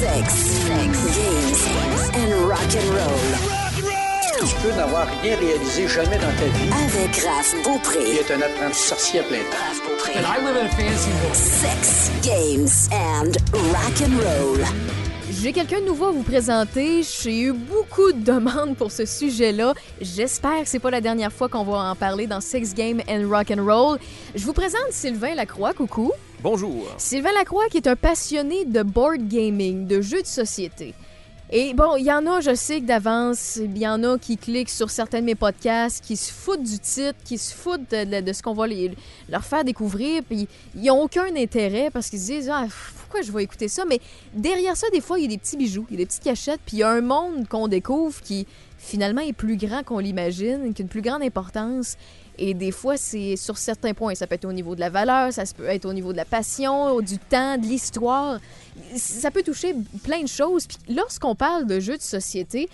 Sex, sex, games and rock and roll. Tu peux n'avoir rien réalisé jamais dans ta vie. Avec Raph Il Beaupré. est un apprenti sorcier à plein temps. Raph Beaupré. And I live in a fancy world. Sex, games and rock and roll. J'ai quelqu'un de nouveau à vous présenter. J'ai eu beaucoup de demandes pour ce sujet-là. J'espère que c'est pas la dernière fois qu'on va en parler dans Sex Game and Rock and Roll. Je vous présente Sylvain Lacroix. Coucou. Bonjour. Sylvain Lacroix qui est un passionné de board gaming, de jeux de société. Et bon, il y en a, je sais que d'avance, il y en a qui cliquent sur certains de mes podcasts, qui se foutent du titre, qui se foutent de, ce qu'on va leur faire découvrir, puis ils n'ont aucun intérêt parce qu'ils se disent ah, pourquoi je vais écouter ça. Mais derrière ça, des fois, il y a des petits bijoux, il y a des petites cachettes, puis il y a un monde qu'on découvre qui finalement est plus grand qu'on l'imagine, qui a une plus grande importance. Et des fois, c'est sur certains points. Ça peut être au niveau de la valeur, ça peut être au niveau de la passion, du temps, de l'histoire. Ça peut toucher plein de choses. Puis lorsqu'on parle de jeux de société,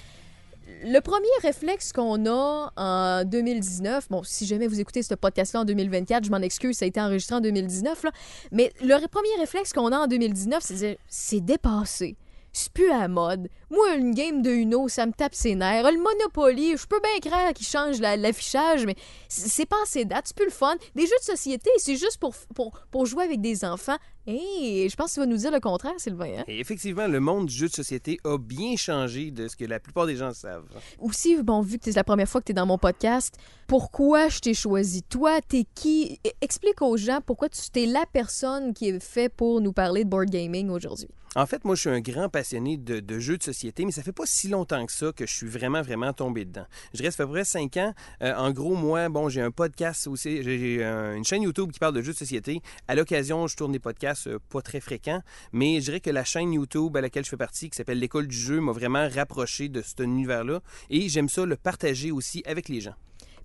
le premier réflexe qu'on a en 2019, bon, si jamais vous écoutez ce podcast-là en 2024, je m'en excuse, ça a été enregistré en 2019, là, mais le premier réflexe qu'on a en 2019, c'est de dire, c'est dépassé. C'est plus à mode. Moi, une game de Uno, ça me tape ses nerfs. Le Monopoly, je peux bien croire qu'ils changent la- l'affichage, mais c'est pas assez date, c'est plus le fun. Des jeux de société, c'est juste pour, pour, pour jouer avec des enfants. Et je pense que tu vas nous dire le contraire, Sylvain. hein? Et effectivement, le monde du jeu de société a bien changé de ce que la plupart des gens savent. aussi, bon, vu que c'est la première fois que tu es dans mon podcast, pourquoi je t'ai choisi? Toi, t'es qui? E- Explique aux gens pourquoi tu es la personne qui est fait pour nous parler de board gaming aujourd'hui. En fait, moi, je suis un grand passionné de, de jeux de société, mais ça fait pas si longtemps que ça que je suis vraiment, vraiment tombé dedans. Je fait à peu près cinq ans. Euh, en gros, moi, bon, j'ai un podcast aussi, j'ai euh, une chaîne YouTube qui parle de jeux de société. À l'occasion, je tourne des podcasts euh, pas très fréquents, mais je dirais que la chaîne YouTube à laquelle je fais partie, qui s'appelle l'École du jeu, m'a vraiment rapproché de cet univers-là. Et j'aime ça le partager aussi avec les gens.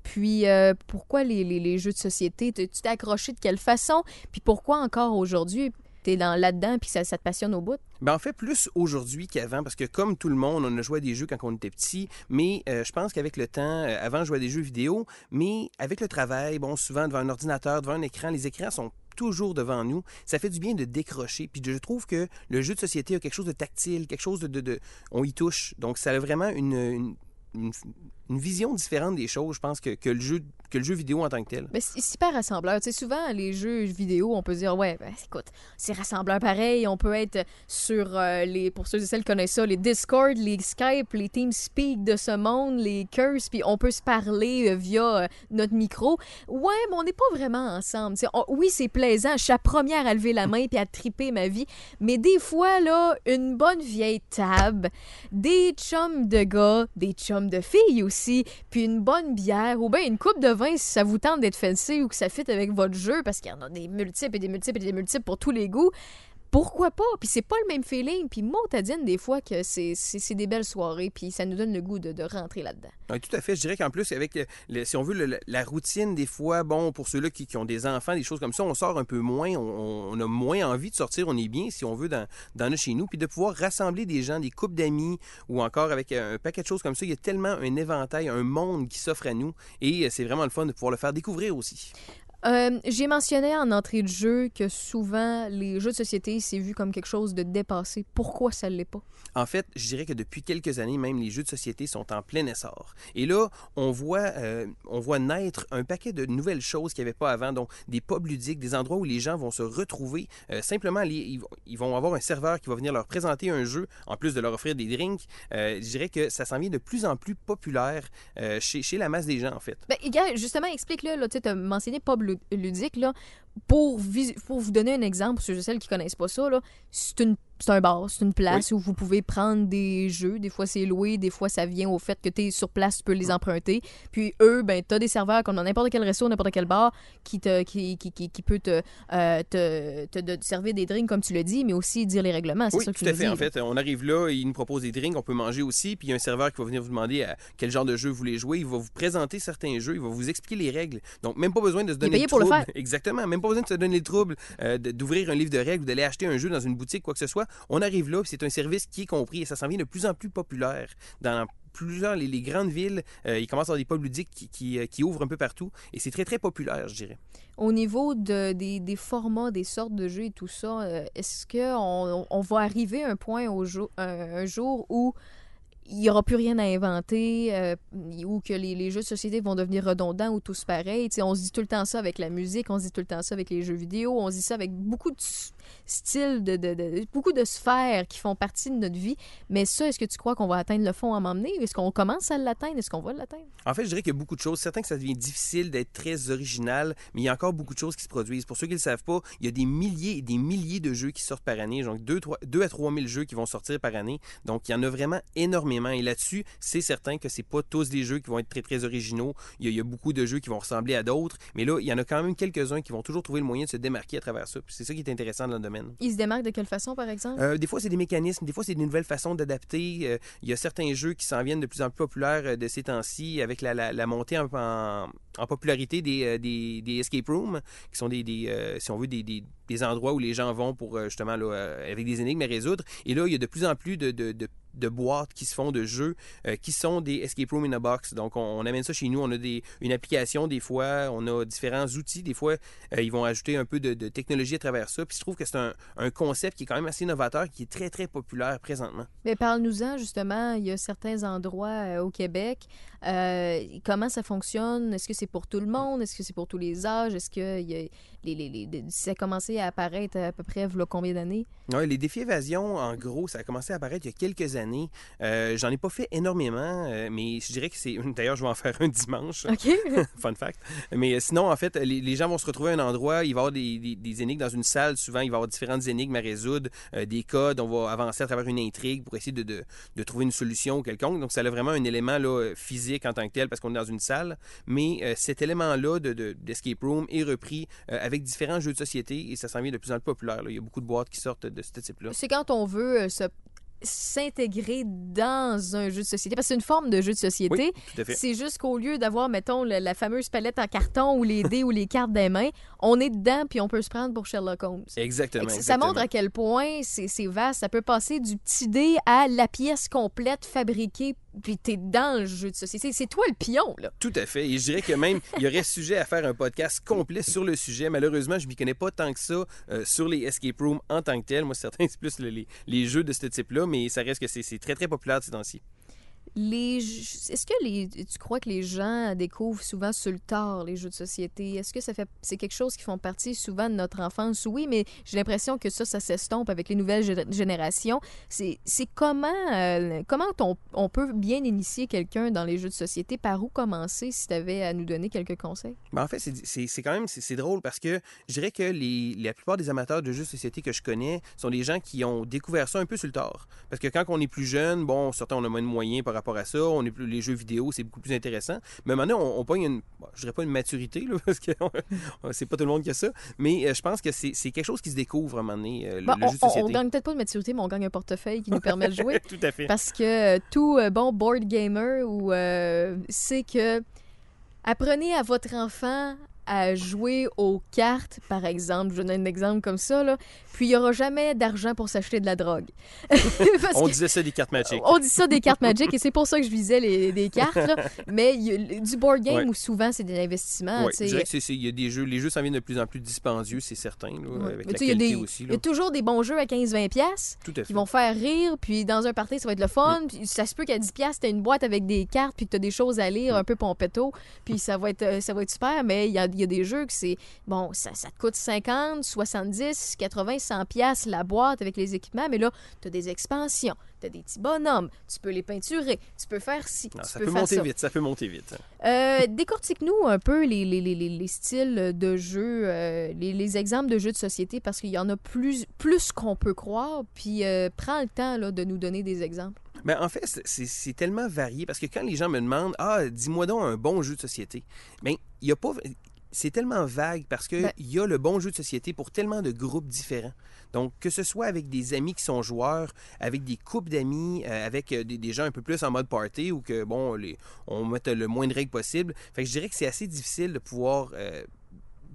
Puis, pourquoi les, les- jeux de société? Tu t'es accroché de quelle façon? Puis pourquoi encore aujourd'hui? T'es dans là-dedans puis ça, ça te passionne au bout? Ben en fait, plus aujourd'hui qu'avant, parce que comme tout le monde, on a joué à des jeux quand on était petit, mais euh, je pense qu'avec le temps, euh, avant, je jouais à des jeux vidéo, mais avec le travail, bon, souvent devant un ordinateur, devant un écran, les écrans sont toujours devant nous. Ça fait du bien de décrocher. Puis je trouve que le jeu de société a quelque chose de tactile, quelque chose de... on y touche. Donc ça a vraiment une, une- vision différente des choses, je pense, que, que le, jeu, que le jeu vidéo en tant que tel. Mais c'est super rassembleur. Tu sais, souvent, les jeux vidéo, on peut dire, ouais, ben, écoute, c'est rassembleur pareil. On peut être sur euh, les, pour ceux et celles qui connaissent ça, les Discord, les Skype, les TeamSpeak de ce monde, les Curse, puis on peut se parler euh, via euh, notre micro. Ouais, mais on n'est pas vraiment ensemble. Tu sais, oui, c'est plaisant. Je suis la première à lever la main puis à triper ma vie. Mais des fois, là, une bonne vieille table, des chums de gars, des chums de filles aussi, puis une bonne bière ou bien une coupe de vin si ça vous tente d'être fancy ou que ça fit avec votre jeu parce qu'il y en a des multiples et des multiples et des multiples pour tous les goûts. Pourquoi pas? Puis c'est pas le même feeling. Puis Montadine, des fois, que c'est des belles soirées, puis ça nous donne le goût de, de rentrer là-dedans. Tout à fait. Je dirais qu'en plus, avec, si on veut, la routine, des fois, bon, pour ceux-là qui, qui ont des enfants, des choses comme ça, on sort un peu moins, on, on a moins envie de sortir, on est bien, si on veut, dans, dans notre chez nous, puis de pouvoir rassembler des gens, des couples d'amis, ou encore avec euh, un paquet de choses comme ça, il y a tellement un éventail, un monde qui s'offre à nous, et euh, c'est vraiment le fun de pouvoir le faire découvrir aussi. Euh, J'ai mentionné en entrée de jeu que souvent, les jeux de société, c'est vu comme quelque chose de dépassé. Pourquoi ça ne l'est pas? En fait, je dirais que depuis quelques années, même les jeux de société sont en plein essor. Et là, on voit, euh, on voit naître un paquet de nouvelles choses qu'il n'y avait pas avant, donc des pubs ludiques, des endroits où les gens vont se retrouver. Euh, simplement, les- ils, vont- avoir un serveur qui va venir leur présenter un jeu, en plus de leur offrir des drinks. Je dirais que ça s'en vient de plus en plus populaire chez, chez la masse des gens, en fait. Ben, justement, explique-le. Tu as mentionné pub ludique. Là. Pour, pour vous donner un exemple, pour ceux et celles qui connaissent pas ça, c'est une c'est un bar, c'est une place où vous pouvez prendre des jeux. Des fois, c'est loué, des fois, ça vient au fait que tu es sur place, tu peux les emprunter. Puis eux, ben, tu as des serveurs comme dans n'importe quel resto, n'importe quel bar qui, te, qui, qui, qui, qui peut te, euh, te, te, te servir des drinks, comme tu le dis, mais aussi dire les règlements. C'est Oui, ça que tout à fait. En fait, on arrive là, il nous propose des drinks, on peut manger aussi, puis il y a un serveur qui va venir vous demander à quel genre de jeu vous voulez jouer. Il va vous présenter certains jeux, il va vous expliquer les règles. Donc, même pas besoin de se donner le pour le trouble. faire. Exactement. Même pas besoin de se donner le trouble euh, d'ouvrir un livre de règles ou d'aller acheter un jeu dans une boutique, quoi que ce soit. On arrive là, c'est un service qui est compris et ça s'en vient de plus en plus populaire dans plusieurs, les, les grandes villes, euh, ils commencent à avoir des pubs ludiques qui, euh, qui ouvrent un peu partout. Et c'est très, très populaire, je dirais. Au niveau de, des, des formats, des sortes de jeux et tout ça, euh, est-ce qu'on on va arriver à un point au jour, un, jour où il n'y aura plus rien à inventer euh, ou que les, jeux de société vont devenir redondants ou tous pareils? Tu sais, on se dit tout le temps ça avec la musique, on se dit tout le temps ça avec les jeux vidéo, on se dit ça avec beaucoup de styles, de, beaucoup de sphères qui font partie de notre vie. Mais ça, est-ce que tu crois qu'on va atteindre le fond à m'emmener? Est-ce qu'on commence à l'atteindre? Est-ce qu'on va l'atteindre? En fait, je dirais qu'il y a beaucoup de choses. Certains que ça devient difficile d'être très original, mais il y a encore beaucoup de choses qui se produisent. Pour ceux qui ne le savent pas, il y a des milliers et des milliers de jeux qui sortent par année. Donc, 2, à 3 000 jeux qui vont sortir par année. Donc, il y en a vraiment énormément. Et là-dessus, c'est certain que c'est pas tous des jeux qui vont être très, très originaux. Il y, a, beaucoup de jeux qui vont ressembler à d'autres. Mais là, il y en a quand même quelques-uns qui vont toujours trouver le moyen de se démarquer à travers ça. C'est ça qui est intéressant dans domaine. Ils se démarquent de quelle façon, par exemple? Euh, des fois, c'est des mécanismes, des fois, c'est des nouvelles façons d'adapter. Euh, il y a certains jeux qui s'en viennent de plus en plus populaires euh, de ces temps-ci avec la, la- la montée en, en- en popularité des, des, des escape rooms, qui sont des, des, euh, si on veut, des, des- endroits où les gens vont pour justement là, avec des énigmes à résoudre. Et là, il y a de plus en plus de, de- de- de boîtes qui se font de jeux euh, qui sont des escape rooms in a box. Donc, on, on amène ça chez nous. On a des, une application des fois, on a différents outils. Des fois, euh, ils vont ajouter un peu de, de technologie à travers ça. Puis je trouve que c'est un, un concept qui est quand même assez novateur, qui est très, très populaire présentement. Mais parle-nous-en, justement. Il y a certains endroits euh, au Québec. Comment ça fonctionne? Est-ce que c'est pour tout le monde? Est-ce que c'est pour tous les âges? Est-ce que il y a les, les, les- ça a commencé à apparaître à peu près, voilà combien d'années? Ouais, les défis évasion, en gros, ça a commencé à apparaître il y a quelques années. Euh, J'en ai pas fait énormément, euh, mais je dirais que c'est. D'ailleurs, je vais en faire un dimanche. OK. Fun fact. Mais euh, sinon, en fait, les, les gens vont se retrouver à un endroit, il va y avoir des, des- des énigmes dans une salle. Souvent, il va y avoir différentes énigmes à résoudre, euh, des codes. On va avancer à travers une intrigue pour essayer de, de- de trouver une solution quelconque. Donc, ça a vraiment un élément là, physique en tant que tel parce qu'on est dans une salle. Mais cet élément-là de, de- d'escape room est repris avec différents jeux de société et ça s'en vient de plus en plus populaire. là. Il y a beaucoup de boîtes qui sortent de ce type-là. c'est quand on veut se s'intégrer dans un jeu de société parce que c'est une forme de jeu de société. Oui. C'est juste qu'au lieu d'avoir, mettons, le- la fameuse palette en carton ou les dés ou les cartes des mains, on est dedans puis on peut se prendre pour Sherlock Holmes. Exactement. Ça montre à quel point c'est c'est vaste. Ça peut passer du petit dé à la pièce complète fabriquée, puis t'es dans le jeu de société. C'est toi le pion, là. Tout à fait. Et je dirais que même, il y aurait sujet à faire un podcast complet sur le sujet. Malheureusement, je ne m'y connais pas tant que ça euh, sur les escape rooms en tant que tel. Moi, certains, c'est plus le- les, les jeux de ce type-là, mais ça reste que c'est c'est très, très populaire de ces temps-ci. Les, est-ce que les, tu crois que les gens découvrent souvent sur le tard les jeux de société? Est-ce que ça fait, c'est quelque chose qui font partie souvent de notre enfance? Oui, mais j'ai l'impression que ça, ça s'estompe avec les nouvelles gé- générations. C'est, comment, euh, comment on, peut bien initier quelqu'un dans les jeux de société? Par où commencer si tu avais à nous donner quelques conseils? Ben, en fait, c'est- quand même c'est drôle parce que je dirais que la plupart des amateurs de jeux de société que je connais sont des gens qui ont découvert ça un peu sur le tard. Parce que quand on est plus jeune, bon, certains on a moins de moyens par rapport à ça, on est plus, les jeux vidéo, c'est beaucoup plus intéressant. Mais maintenant, on, on pogne une, bon, je dirais pas une maturité, là, parce que c'est pas tout le monde qui a ça, mais euh, je pense que c'est quelque chose qui se découvre à un moment donné, euh, Bon, le on, jeu de on- société. on gagne peut-être pas de maturité, mais on gagne un portefeuille qui nous permet de jouer. Tout à fait. Parce que euh, tout bon board gamer ou c'est que apprenez à votre enfant à jouer aux cartes, par exemple. Je donne un exemple comme ça, là. Puis il n'y aura jamais d'argent pour s'acheter de la drogue. On disait ça des cartes magiques. on dit ça des cartes Magic et c'est pour ça que je visais les, des cartes. là. Mais il y a du board game Ouais. où souvent c'est des investissements. Ouais, tu je dirais que il y a des jeux, les jeux s'en viennent de plus en plus dispendieux, c'est certain, là, Ouais. avec Mais la tu sais, il y a qualité des- aussi. Il là. y a toujours des bons jeux à 15-20$. piastres Tout à fait. qui vont faire rire, puis dans un party, ça va être le Mm. fun. Puis ça se peut qu'à 10$, piastres, t'as une boîte avec des cartes, puis que t'as des choses à lire, Mm. un peu pompetto, puis ça va être, euh, ça va être super, mais il y a, il y a des jeux que c'est, bon, ça, ça te coûte 50, 70, 80, 100$ piastres la boîte avec les équipements, mais là, t'as des expansions, t'as des petits bonhommes, tu peux les peinturer, tu peux faire ci, Non, tu ça peux peut faire monter ça. vite, ça peut monter vite. Euh, Décortique-nous un peu les, les, les, les- les styles de jeux, euh, les, les exemples de jeux de société, parce qu'il y en a plus, plus qu'on peut croire. Puis euh, prends le temps là, de nous donner des exemples. Ben, en fait, c'est- tellement varié parce que quand les gens me demandent Ah, dis-moi donc un bon jeu de société, ben, il y a pas. C'est tellement vague parce qu'il Ben- y a le bon jeu de société pour tellement de groupes différents. Donc, que ce soit avec des amis qui sont joueurs, avec des couples d'amis, euh, avec euh, des, des gens un peu plus en mode party ou que, bon, les, on mette le moins de règles possible. Fait que je dirais que c'est assez difficile de pouvoir euh,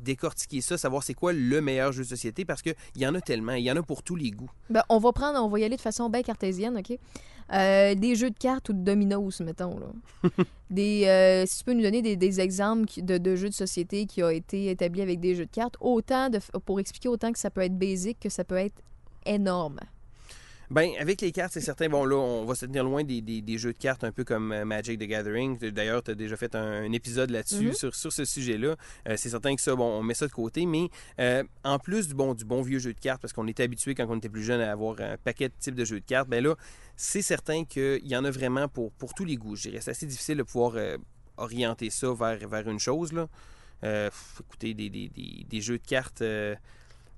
décortiquer ça, savoir c'est quoi le meilleur jeu de société parce qu'il y en a tellement, il y en a pour tous les goûts. Ben, on va prendre, on va y aller de façon bien cartésienne, OK? Euh, des jeux de cartes ou de dominos, mettons. Là. des, euh, si tu peux nous donner des, des exemples de, de jeux de société qui ont été établis avec des jeux de cartes, autant de, pour expliquer autant que ça peut être basique que ça peut être énorme. Ben, avec les cartes, c'est certain. Bon, là, on va se tenir loin des, des- des jeux de cartes un peu comme euh, Magic the Gathering. D'ailleurs, tu as déjà fait un, un épisode là-dessus, Mhm. sur, sur ce sujet-là. Euh, c'est certain que ça, bon, on met ça de côté. Mais euh, en plus du bon, du bon vieux jeu de cartes, parce qu'on était habitué quand on était plus jeune à avoir un paquet de types de jeux de cartes, ben là, c'est certain qu'il y en a vraiment pour, pour tous les goûts. Je dirais, c'est assez difficile de pouvoir euh, orienter ça vers, vers une chose. Là. Écoutez, des, des- jeux de cartes, je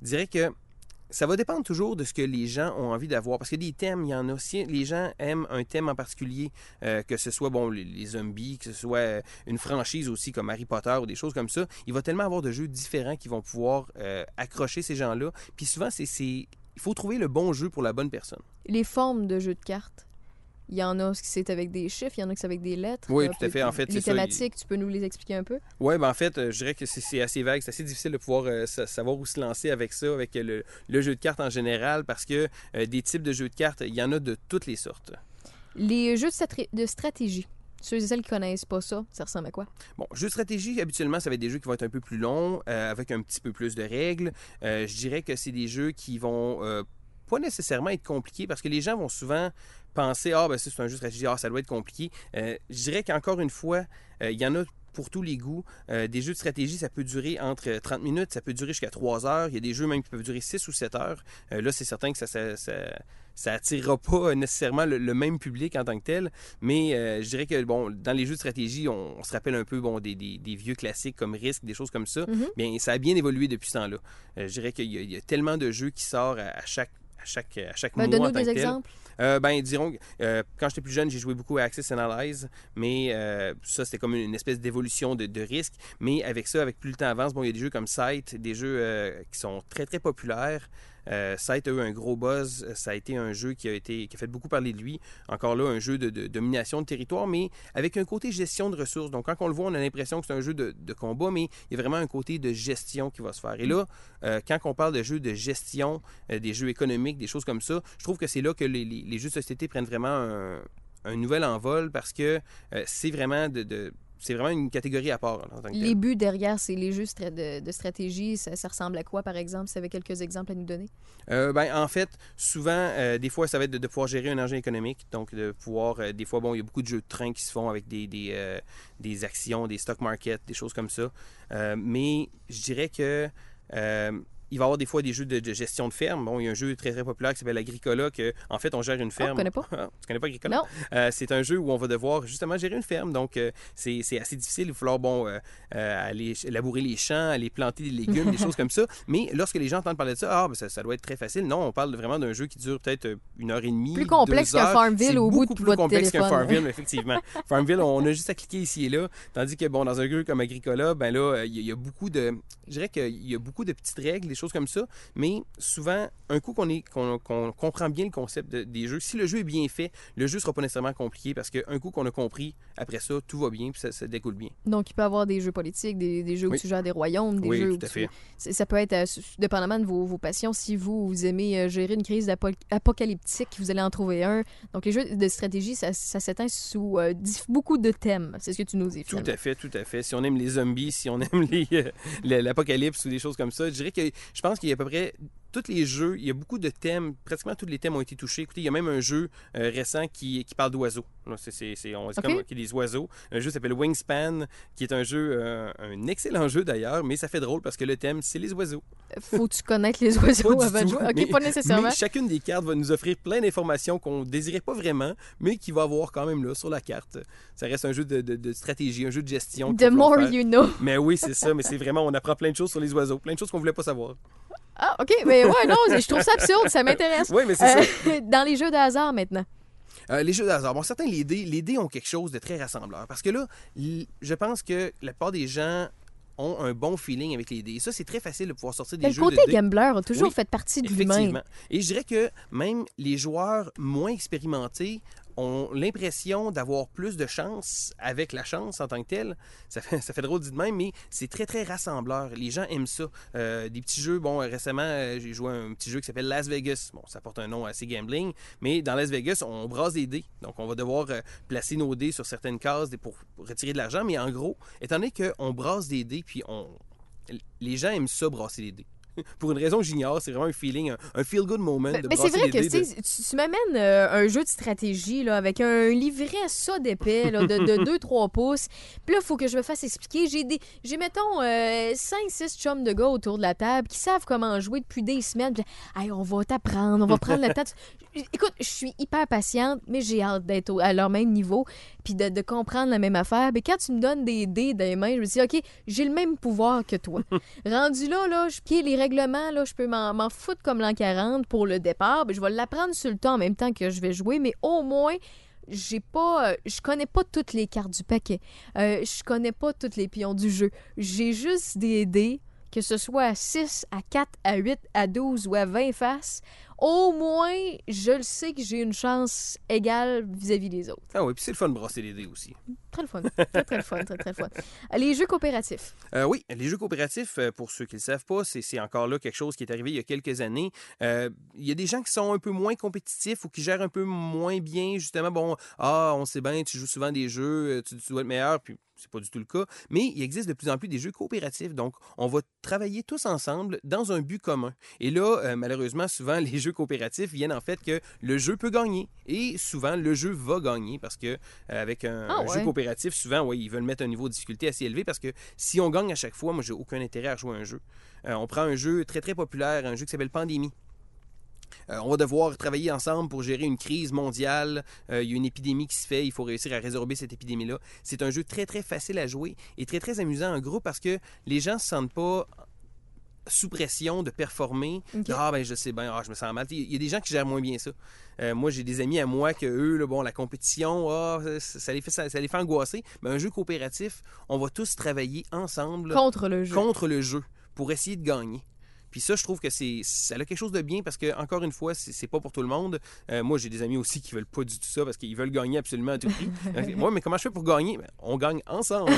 dirais que ça va dépendre toujours de ce que les gens ont envie d'avoir. Parce que des thèmes, il y en a. Si les gens aiment un thème en particulier, euh, que ce soit bon les, zombies, que ce soit euh, une franchise aussi comme Harry Potter ou des choses comme ça, il va tellement avoir de jeux différents qui vont pouvoir euh, accrocher ces gens-là. Puis souvent, c'est- il faut trouver le bon jeu pour la bonne personne. Les formes de jeux de cartes. Il y en a qui c'est avec des chiffres, il y en a qui c'est avec des lettres. Oui, tout à fait. En fait, les ça, thématiques, tu peux nous les expliquer un peu? Oui, ben en fait, euh, je dirais que c'est, assez vague. C'est assez difficile de pouvoir euh, sa- savoir où se lancer avec ça, avec euh, le, le jeu de cartes en général, parce que euh, des types de jeux de cartes, il y en a de toutes les sortes. Les jeux de, stratégie. Ceux et celles qui connaissent pas ça, ça ressemble à quoi? Bon, jeux de stratégie, habituellement, ça va être des jeux qui vont être un peu plus longs, euh, avec un petit peu plus de règles. Euh, je dirais que c'est des jeux qui vont euh, pas nécessairement être compliqués parce que les gens vont souvent penser Ah, ben c'est un jeu de stratégie, ah, ça doit être compliqué. Euh, je dirais qu'encore une fois, euh, il y en a pour tous les goûts. Euh, des jeux de stratégie, ça peut durer entre 30 minutes, ça peut durer jusqu'à 3 heures. Il y a des jeux même qui peuvent durer 6 ou 7 heures. Euh, là, c'est certain que ça, ça, ça, ça attirera pas nécessairement le, le même public en tant que tel. Mais euh, je dirais que bon, dans les jeux de stratégie, on, on se rappelle un peu bon, des, des- des vieux classiques comme Risk, des choses comme ça. Mhm. Bien, ça a bien évolué depuis ce temps-là. Je dirais qu'il y, a- il y a tellement de jeux qui sortent à, à chaque à chaque, à chaque Ben, mois en Donne-nous des exemples. Euh, ben, dirons, euh, quand j'étais plus jeune, j'ai joué beaucoup à Access Analyze, mais euh, ça, c'était comme une espèce d'évolution de, de risque. Mais avec ça, avec plus le temps avance, bon, il y a des jeux comme Sight, des jeux qui sont très, très populaires. Euh, Sight a eu un gros buzz. Ça a été un jeu qui a, été, qui a fait beaucoup parler de lui. Encore là, un jeu de, domination de territoire, mais avec un côté gestion de ressources. Donc, quand on le voit, on a l'impression que c'est un jeu de, combat, mais il y a vraiment un côté de gestion qui va se faire. Et là, euh, quand on parle de jeux de gestion, euh, des jeux économiques, des choses comme ça, je trouve que c'est là que les, jeux de société prennent vraiment un, nouvel envol parce que euh, c'est vraiment de- c'est vraiment une catégorie à part en tant que Les buts derrière, c'est les jeux de, de stratégie. Ça, ça ressemble à quoi, par exemple? Si tu avais quelques exemples à nous donner. Euh, ben, en fait, souvent, euh, des fois, ça va être de, de pouvoir gérer un engin économique. Donc, de pouvoir, euh, des fois, bon, il y a beaucoup de jeux de train qui se font avec des, des, des actions, des stock markets, des choses comme ça. Mais je dirais que il va y avoir des fois des jeux de, de gestion de ferme. Bon, il y a un jeu très très populaire qui s'appelle Agricola, que en fait on gère une ferme. connais pas? Ah, tu connais pas Agricola? Non. Euh, c'est un jeu où on va devoir justement gérer une ferme. Donc euh, c'est c'est assez difficile. Il va falloir bon euh, aller labourer les champs, aller planter des légumes, des choses comme ça. Mais lorsque les gens entendent parler de ça, ah ben ça, ça doit être très facile. Non, on parle vraiment d'un jeu qui dure peut-être une heure et demie. Plus complexe qu'un. Farmville au bout de beaucoup plus votre complexe qu'un. Farmville, effectivement. Farmville, on a juste à cliquer ici et là. Tandis que bon, dans un jeu comme Agricola, ben là, il y, y a beaucoup de, je dirais qu'il y a beaucoup de petites règles, choses comme ça. Mais souvent, un coup qu'on qu'on, comprend bien le concept de- des jeux, si le jeu est bien fait, le jeu sera pas nécessairement compliqué parce qu'un coup qu'on a compris, après ça, tout va bien puis ça, ça découle bien. Donc, il peut y avoir des jeux politiques, des, des jeux Oui. où tu gères des royaumes, des Oui, jeux tout à fait. Ça peut être, euh, dépendamment de vos, vos passions, si vous, vous aimez euh, gérer une crise apocalyptique, vous allez en trouver un. Donc, les jeux de stratégie, ça, ça s'éteint sous euh, beaucoup de thèmes. C'est ce que tu nous dis, Tout à fait, tout à fait. Si on aime les zombies, si on aime euh, l'apocalypse ou des choses comme ça, je dirais que je pense qu'il y a à peu près tous les jeux, il y a beaucoup de thèmes, pratiquement tous les thèmes ont été touchés. Écoutez, il y a même un jeu euh, récent qui, qui parle d'oiseaux. C'est, comme est des oiseaux. Un jeu s'appelle Wingspan, qui est un jeu, euh, un excellent jeu d'ailleurs, mais ça fait drôle parce que le thème, c'est les oiseaux. Faut-tu connaître les oiseaux avant de jouer? OK, mais- pas nécessairement. Mais chacune des cartes va nous offrir plein d'informations qu'on désirait pas vraiment, mais qui va avoir quand même là sur la carte. Ça reste un jeu de, de- de stratégie, un jeu de gestion. The more you know. Mais oui, c'est ça, mais c'est vraiment, on apprend plein de choses sur les oiseaux, plein de choses qu'on voulait pas savoir. Ah, OK, mais ouais, non, je trouve ça absurde, ça m'intéresse. Oui, mais c'est ça. Euh, dans les jeux de hasard maintenant. Euh, les jeux de hasard. Bon, certains, les dés, les dés ont quelque chose de très rassembleur. Parce que là, je pense que la plupart des gens ont un bon feeling avec les dés. Et ça, c'est très facile de pouvoir sortir des Mais le jeux côté de dés. gambler a toujours Oui, fait partie de lui-même. Effectivement. Et je dirais que même les joueurs moins expérimentés ont l'impression d'avoir plus de chance avec la chance en tant que telle. Ça fait, ça fait drôle dit de même, mais c'est très, très rassembleur. Les gens aiment ça. Euh, des petits jeux, bon, récemment, euh, j'ai joué à un petit jeu qui s'appelle Las Vegas. Bon, ça porte un nom assez gambling, mais dans Las Vegas, on brasse des dés. Donc, on va devoir euh, placer nos dés sur certaines cases pour retirer de l'argent, mais en gros, étant donné qu'on brasse des dés, puis on... les gens aiment ça, brasser des dés pour une raison que j'ignore. C'est vraiment un feeling, un, feel-good moment. Ben, de mais c'est brasser vrai que dés tu, m'amènes euh, un jeu de stratégie là, avec un livret ça d'épais là, de, 2-3 pouces. Puis là, il faut que je me fasse expliquer. J'ai, des, j'ai mettons, 5-6 chums de gars autour de la table qui savent comment jouer depuis des semaines. Puis Hey, on va t'apprendre, on va prendre le temps. de- Écoute, je suis hyper patiente, mais j'ai hâte d'être au- à leur même niveau puis de, de comprendre la même affaire. Mais quand tu me donnes des dés dans les mains, je me dis, OK, j'ai le même pouvoir que toi. Rendu là, là, je, OK, les règlements, là, je peux m'en, m'en foutre comme l'an 40 pour le départ. Ben, je vais l'apprendre sur le temps en même temps que je vais jouer, mais au moins, j'ai pas. euh, je connais pas toutes les cartes du paquet. Euh, je connais pas tous les pions du jeu. J'ai juste des dés, que ce soit à 6, à 4, à 8, à 12 ou à 20 faces. Au moins, je le sais que j'ai une chance égale vis-à-vis des autres. Ah oui, puis c'est le fun de brasser les dés aussi. Très le fun. Très, très le fun. Très, très le fun. Euh, Les jeux coopératifs. Euh, oui, les jeux coopératifs, euh, pour ceux qui ne le savent pas, c'est encore là quelque chose qui est arrivé il y a quelques années. Euh, Il y a des gens qui sont un peu moins compétitifs ou qui gèrent un peu moins bien, justement, bon, ah, on sait bien, tu joues souvent des jeux, tu, tu dois être meilleur, puis c'est pas du tout le cas. Mais il existe de plus en plus des jeux coopératifs, donc on va travailler tous ensemble dans un but commun. Et là, euh, malheureusement, souvent, les jeux coopératifs viennent en fait que le jeu peut gagner. Et souvent, le jeu va gagner parce que euh, avec un, Ah un jeu coopératif, souvent, ouais, ils veulent mettre un niveau de difficulté assez élevé parce que si on gagne à chaque fois, moi, j'ai aucun intérêt à jouer à un jeu. Euh, on prend un jeu très, très populaire, un jeu qui s'appelle Pandémie. Euh, on va devoir travailler ensemble pour gérer une crise mondiale. Euh, il y a une épidémie qui se fait. Il faut réussir à résorber cette épidémie-là. C'est un jeu très, très facile à jouer et très, très amusant en groupe parce que les gens ne se sentent pas sous pression de performer. Ok. Ah, ben, je sais bien, ah, je me sens mal. Il y a des gens qui gèrent moins bien ça. Euh, moi, j'ai des amis à moi que eux, là, bon, la compétition, ah, ça, ça les fait, ça, ça les fait angoisser. Mais un jeu coopératif, on va tous travailler ensemble Contre le jeu. contre le jeu pour essayer de gagner. Puis ça, je trouve que c'est ça a quelque chose de bien parce que encore une fois, c'est pas pour tout le monde. Euh, moi, j'ai des amis aussi qui veulent pas du tout ça parce qu'ils veulent gagner absolument à tout prix. Moi, mais comment je fais pour gagner? Ben, On gagne ensemble.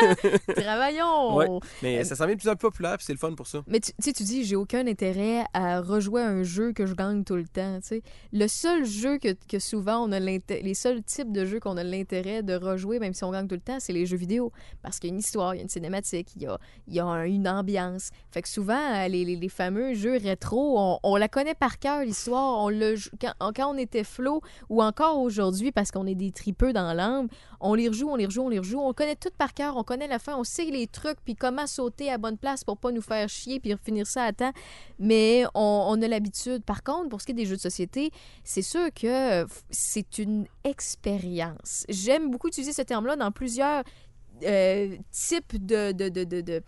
Travaillons. Ouais. Mais Euh, ça s'en vient de plus en plus populaire, puis c'est le fun pour ça. Mais tu tu sais, tu dis, j'ai aucun intérêt à rejouer à un jeu que je gagne tout le temps. tu sais. Le seul jeu que, que souvent on a l'intérêt, les seuls types de jeux qu'on a l'intérêt de rejouer, même si on gagne tout le temps, c'est les jeux vidéo. Parce qu'il y a une histoire, il y a une cinématique, il y a, il y a un- une ambiance. Fait que souvent, euh, les, fameux jeux rétro, on, la connaît par cœur, l'histoire. On le, quand, on était flow, ou encore aujourd'hui, parce qu'on est des tripeux dans l'âme, on les rejoue, on les rejoue, on les rejoue. On connaît tout par cœur, on connaît la fin, on sait les trucs, puis comment sauter à bonne place pour pas nous faire chier, puis finir ça à temps. Mais on, a l'habitude. Par contre, pour ce qui est des jeux de société, c'est sûr que c'est une expérience. J'aime beaucoup utiliser ce terme-là dans plusieurs euh, types de, de, de, de,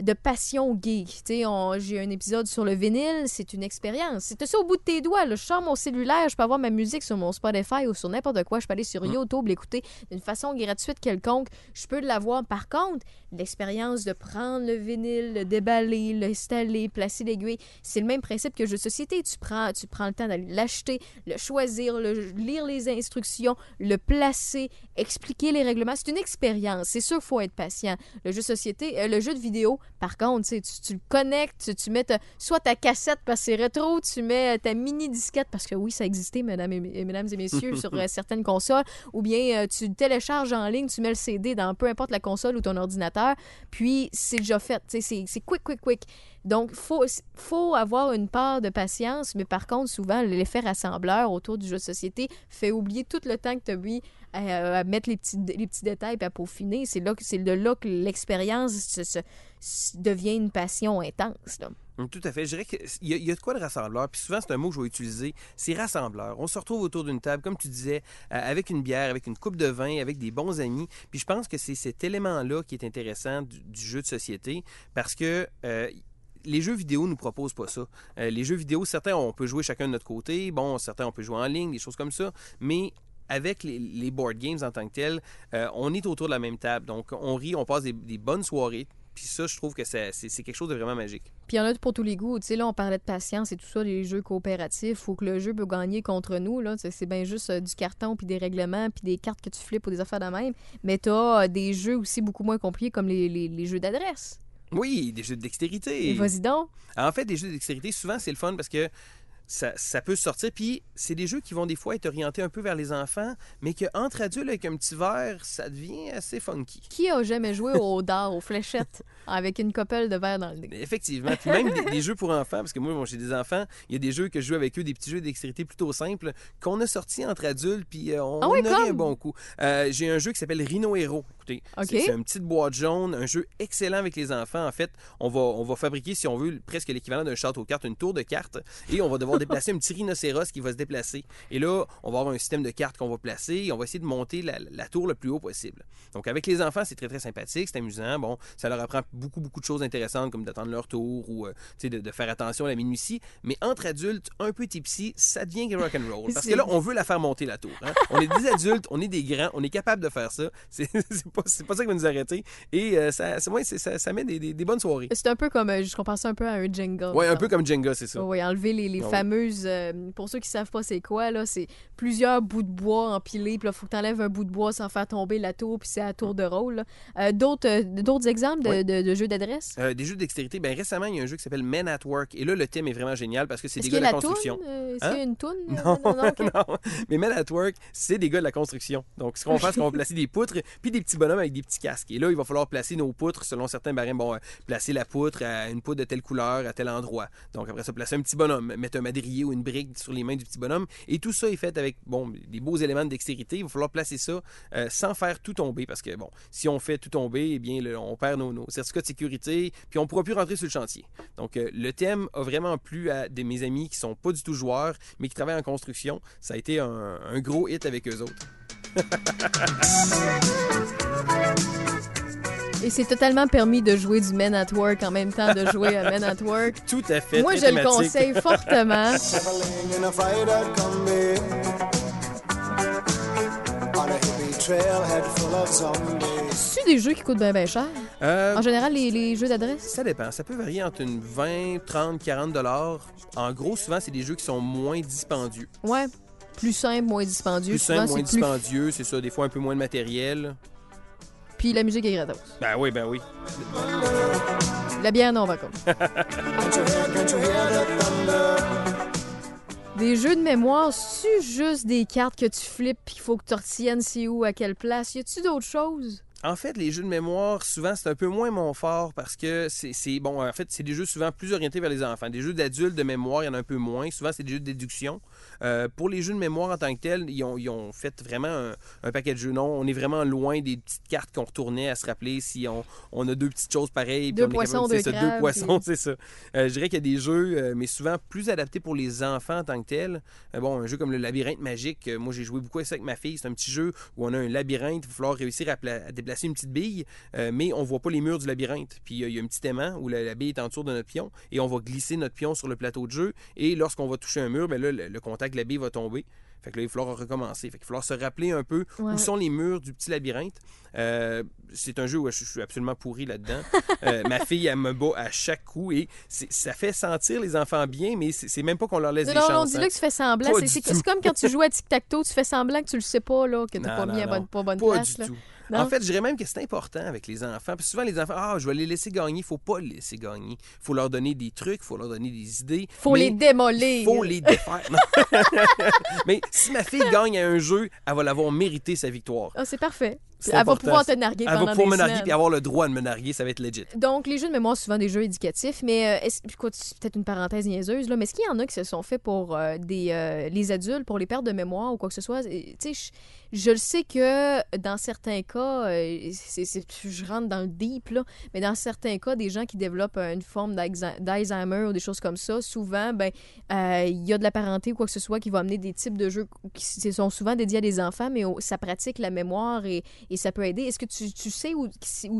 de- passion geek. J'ai un épisode sur le vinyle, c'est une expérience. C'est ça au bout de tes doigts. là. Je sors mon cellulaire, je peux avoir ma musique sur mon Spotify ou sur n'importe quoi. Je peux aller sur YouTube, l'écouter d'une façon gratuite quelconque. Je peux l'avoir. Par contre, l'expérience de prendre le vinyle, le déballer, l'installer, placer l'aiguille, c'est le même principe que jeu de société. Tu prends, tu prends le temps d'aller l'acheter, le choisir, le, lire les instructions, le placer, expliquer les règlements. C'est une expérience. C'est sûr qu'il faut être patient. Le jeu de société, euh, le jeu de vidéo, par contre, tu, tu, le connectes, tu, tu mets ta- soit ta cassette parce que c'est rétro, tu mets euh, ta mini disquette parce que oui, ça existait, mesdames et, mesdames et messieurs, sur euh, certaines consoles, ou bien euh, tu le télécharges en ligne, tu mets le CD dans peu importe la console ou ton ordinateur, puis c'est déjà fait. C'est quick, quick, quick. Donc, il faut, faut avoir une part de patience, mais par contre, souvent, l'effet rassembleur autour du jeu de société fait oublier tout le temps que tu as mis à, mettre les petits, les petits détails et à peaufiner. C'est là c'est de là que l'expérience devient une passion intense. Hum, Tout à fait. Je dirais qu'il y, a- de quoi de rassembleur. Puis souvent, c'est un mot que je vais utiliser. C'est rassembleur. On se retrouve autour d'une table, comme tu disais, avec une bière, avec une coupe de vin, avec des bons amis. Puis je pense que c'est cet élément-là qui est intéressant du, du jeu de société parce que. euh, les jeux vidéo nous proposent pas ça. Euh, les jeux vidéo, certains, on peut jouer chacun de notre côté. Bon, certains, on peut jouer en ligne, des choses comme ça. Mais avec les, les board games en tant que tels, euh, on est autour de la même table. Donc, on rit, on passe des, des bonnes soirées Puis ça, je trouve que c'est quelque chose de vraiment magique. Puis il y en a pour tous les goûts. Tu sais, là, on parlait de patience et tout ça, les jeux coopératifs. Faut que le jeu peut gagner contre nous. Là. C'est bien juste euh, du carton, puis des règlements, puis des cartes que tu flippes ou des affaires de même. Mais tu as des jeux aussi beaucoup moins compliqués comme les, les- les jeux d'adresse. Oui, des jeux de dextérité. Et Vas-y donc. En fait, des jeux de dextérité, souvent, c'est le fun parce que ça, ça peut sortir. Puis, c'est des jeux qui vont des fois être orientés un peu vers les enfants, mais qu'entre adultes, avec un petit verre, ça devient assez funky. Qui a jamais joué au dard, aux fléchettes, avec une coppelle de verre dans le nez? Effectivement. Puis même des, des jeux pour enfants, parce que moi, bon, j'ai des enfants, il y a des jeux que je joue avec eux, des petits jeux de dextérité plutôt simples, qu'on a sortis entre adultes, puis euh, on, Ah oui, on aurait un comme? bon coup. Euh, j'ai un jeu qui s'appelle Rhino Hero. Écoutez, c'est une petite boîte jaune, un jeu excellent avec les enfants. En fait, on va, on va fabriquer, si on veut, presque l'équivalent d'un château cartes, une tour de cartes, et on va devoir déplacer un petit rhinocéros qui va se déplacer. Et là, on va avoir un système de cartes qu'on va placer, et on va essayer de monter la, la tour le plus haut possible. Donc, avec les enfants, c'est très, très sympathique, c'est amusant. Bon, ça leur apprend beaucoup, beaucoup de choses intéressantes, comme d'attendre leur tour ou euh, tu sais, de, de faire attention à la minutie. Mais entre adultes, un peu tipsy, ça devient rock and roll. Parce que là, on veut la faire monter la tour. hein. On est des adultes, on est des grands, on est capable de faire ça. C'est pas, pas ça qui va nous arrêter. Et euh, ça, ça, ouais, ça, ça met des, des- des bonnes soirées. C'est un peu comme, euh, je compare ça un peu à un Jenga. Ouais, un peu comme Jenga, c'est ça. Oui, enlever les, les Ah oui. Euh, pour ceux qui savent pas c'est quoi, là, c'est plusieurs bouts de bois empilés. Puis là, faut que tu enlèves un bout de bois sans faire tomber la tour, puis c'est à tour de rôle. Euh, D'autres euh, d'autres exemples de, Ouais. de- de jeux d'adresse? Des jeux de dextérité. Ben, récemment, il y a un jeu qui s'appelle Men at Work. Et là, le thème est vraiment génial parce que c'est des gars de la construction. toune? Est-ce Hein? qu'il y a une toune? Non, ok. non. Mais Men at Work, c'est des gars de la construction. Donc, ce qu'on va faire, c'est qu'on va placer des poutres, puis des petits bonhommes avec des petits casques. Et là, il va falloir placer nos poutres selon certains barèmes. Bon, placer la poutre à une poutre de telle couleur, à tel endroit. Donc, après ça, placer un petit bonhomme, mettre un ou une brique sur les mains du petit bonhomme. Et tout ça est fait avec, bon, des beaux éléments de dextérité. Il va falloir placer ça euh, sans faire tout tomber. Parce que, bon, si on fait tout tomber, eh bien, on perd nos, nos certificats de sécurité, puis on ne pourra plus rentrer sur le chantier. Donc, euh, le thème a vraiment plu à de mes amis qui sont pas du tout joueurs, mais qui travaillent en construction. Ça a été un gros hit avec eux autres. Et c'est totalement permis de jouer du Men at Work en même temps de jouer à Men at Work. Tout à fait. Moi, je le conseille fortement. C'est des jeux qui coûtent bien, bien cher? Euh, En général, les, les jeux d'adresse? ça dépend. Ça peut varier entre une 20, 30, 40 dollars. En gros, souvent, c'est des jeux qui sont moins dispendieux. Ouais. Plus simple, moins dispendieux. Plus Souvent, simple, moins c'est plus- dispendieux, c'est ça. Des fois, un peu moins de matériel. Puis la musique est gratos. Ben oui, ben oui. La bière, non, par contre. Des jeux de mémoire, c'est juste des cartes que tu flippes puis qu'il faut que tu retiennes c'est où, à quelle place? Y a-tu d'autres choses? En fait, les jeux de mémoire, souvent, c'est un peu moins mon fort parce que c'est c'est- bon. En fait, c'est des jeux souvent plus orientés vers les enfants. Des jeux d'adultes de mémoire, il y en a un peu moins. Souvent, c'est des jeux de déduction. Euh, pour les jeux de mémoire en tant que tels, ils ont, ils ont fait vraiment un, un paquet de jeux. Non, on est vraiment loin des petites cartes qu'on retournait à se rappeler si on, on a deux petites choses pareilles. puis Deux on est poissons, capable- deux ça, Deux poissons, puis- c'est ça. Euh, je dirais qu'il y a des jeux, euh, mais souvent plus adaptés pour les enfants en tant que tels. Bon, un jeu comme le labyrinthe magique, moi j'ai joué beaucoup avec ça avec ma fille. C'est un petit jeu où on a un labyrinthe, il va falloir réussir à, pla- à déplacer une petite bille, mais on voit pas les murs du labyrinthe. Puis il y a un petit aimant où la, la bille est en dessous de notre pion et on va glisser notre pion sur le plateau de jeu. Et lorsqu'on va toucher un mur, ben là, le, le de la bille va tomber. Fait que là, il va falloir recommencer. Fait qu'il va falloir se rappeler un peu Ouais. où sont les murs du petit labyrinthe. Euh, c'est un jeu où je, suis absolument pourri là-dedans. Euh, ma fille, elle me bat à chaque coup et ça fait sentir les enfants bien, mais c'est même pas qu'on leur laisse Non, des non, on chances. dit hein. là que tu fais semblant. C'est comme quand tu joues à tic-tac-toe, tu fais semblant que tu le sais pas, là, que t'as Non, pas non, mis à bonne, pas bonne Pas place. du là. tout. Non? En fait, je dirais même que c'est important avec les enfants. Parce que souvent, les enfants, ah, je vais les laisser gagner. Il faut pas les laisser gagner. Il faut leur donner des trucs, il faut leur donner des idées. Faut mais les démolir. Il faut les défaire. Mais si ma fille gagne à un jeu, elle va l'avoir mérité sa victoire. Ah, c'est parfait. Elle va pouvoir te narguer Elle va pouvoir des me narguer et avoir le droit de me narguer. Ça va être legit. Donc, les jeux de mémoire, souvent des jeux éducatifs, mais euh, est-ce, peut-être une parenthèse niaiseuse, là, mais est-ce qu'il y en a qui se sont faits pour euh, des, euh, les adultes, pour les pertes de mémoire ou quoi que ce soit? Tu sais, je, le sais que dans certains cas, c'est, c'est- je rentre dans le deep, là, mais dans certains cas, des gens qui développent une forme d'Alzheimer ou des choses comme ça, souvent, ben, il y a de la parenté ou quoi que ce soit qui va amener des types de jeux qui sont souvent dédiés à des enfants, mais ça pratique la mémoire et, et ça peut aider. Est-ce que tu, tu sais ou,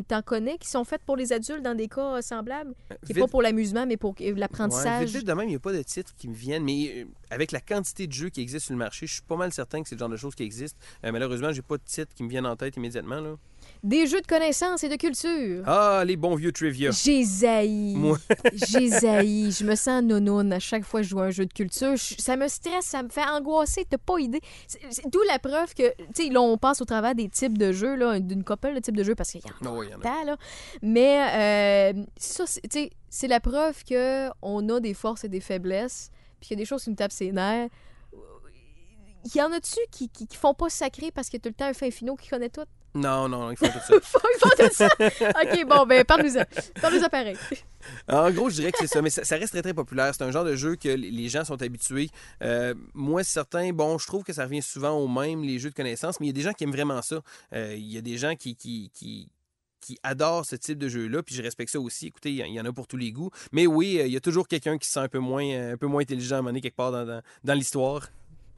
t'en connais qui sont faites pour les adultes dans des cas euh, semblables? Qui n'est pas pour l'amusement, mais pour euh, Ouais, l'apprentissage. vite de même, il n'y a pas de titres qui me viennent. Mais euh, avec la quantité de jeux qui existent sur le marché, je suis pas mal certain que c'est le genre de choses qui existent. Euh, malheureusement, j'ai pas de titre qui me viennent en tête immédiatement. Là. Des jeux de connaissances et de culture. Ah, les bons vieux trivia. J'ai zaï. Moi. J'ai zaï. Je me sens nonoune à chaque fois que je joue à un jeu de culture. Je- ça me stresse, ça me fait angoisser. T'as pas idée. D'où la preuve que, tu sais, là, on passe au travers des types de jeux, là, d'une couple de types de jeux, parce qu'il y en a il y en a. tant, là. Mais euh, ça, tu sais, c'est la preuve que on a des forces et des faiblesses, puis qu'il y a des choses qui nous tapent ses nerfs. Il y en a-tu qui, qui, qui font pas sacré parce qu'il y a tout le temps un fin finot qui connaît tout? Non, non, ils font tout ça. Ils font tout ça? OK, bon, ben, parle-nous-en. Pareil. En gros, je dirais que c'est ça, mais ça, ça reste très très populaire. C'est un genre de jeu que les- gens sont habitués. Euh, moi, certains, bon, je trouve que ça revient souvent au même, les jeux de connaissances, mais il y a des gens qui aiment vraiment ça. Euh, il y a des gens qui, qui, qui, qui adorent ce type de jeu-là, puis je respecte ça aussi. Écoutez, il y en- a pour tous les goûts. Mais oui, euh, il y a toujours quelqu'un qui se sent un peu moins, un peu moins intelligent à un moment donné, quelque part dans, dans, dans l'histoire.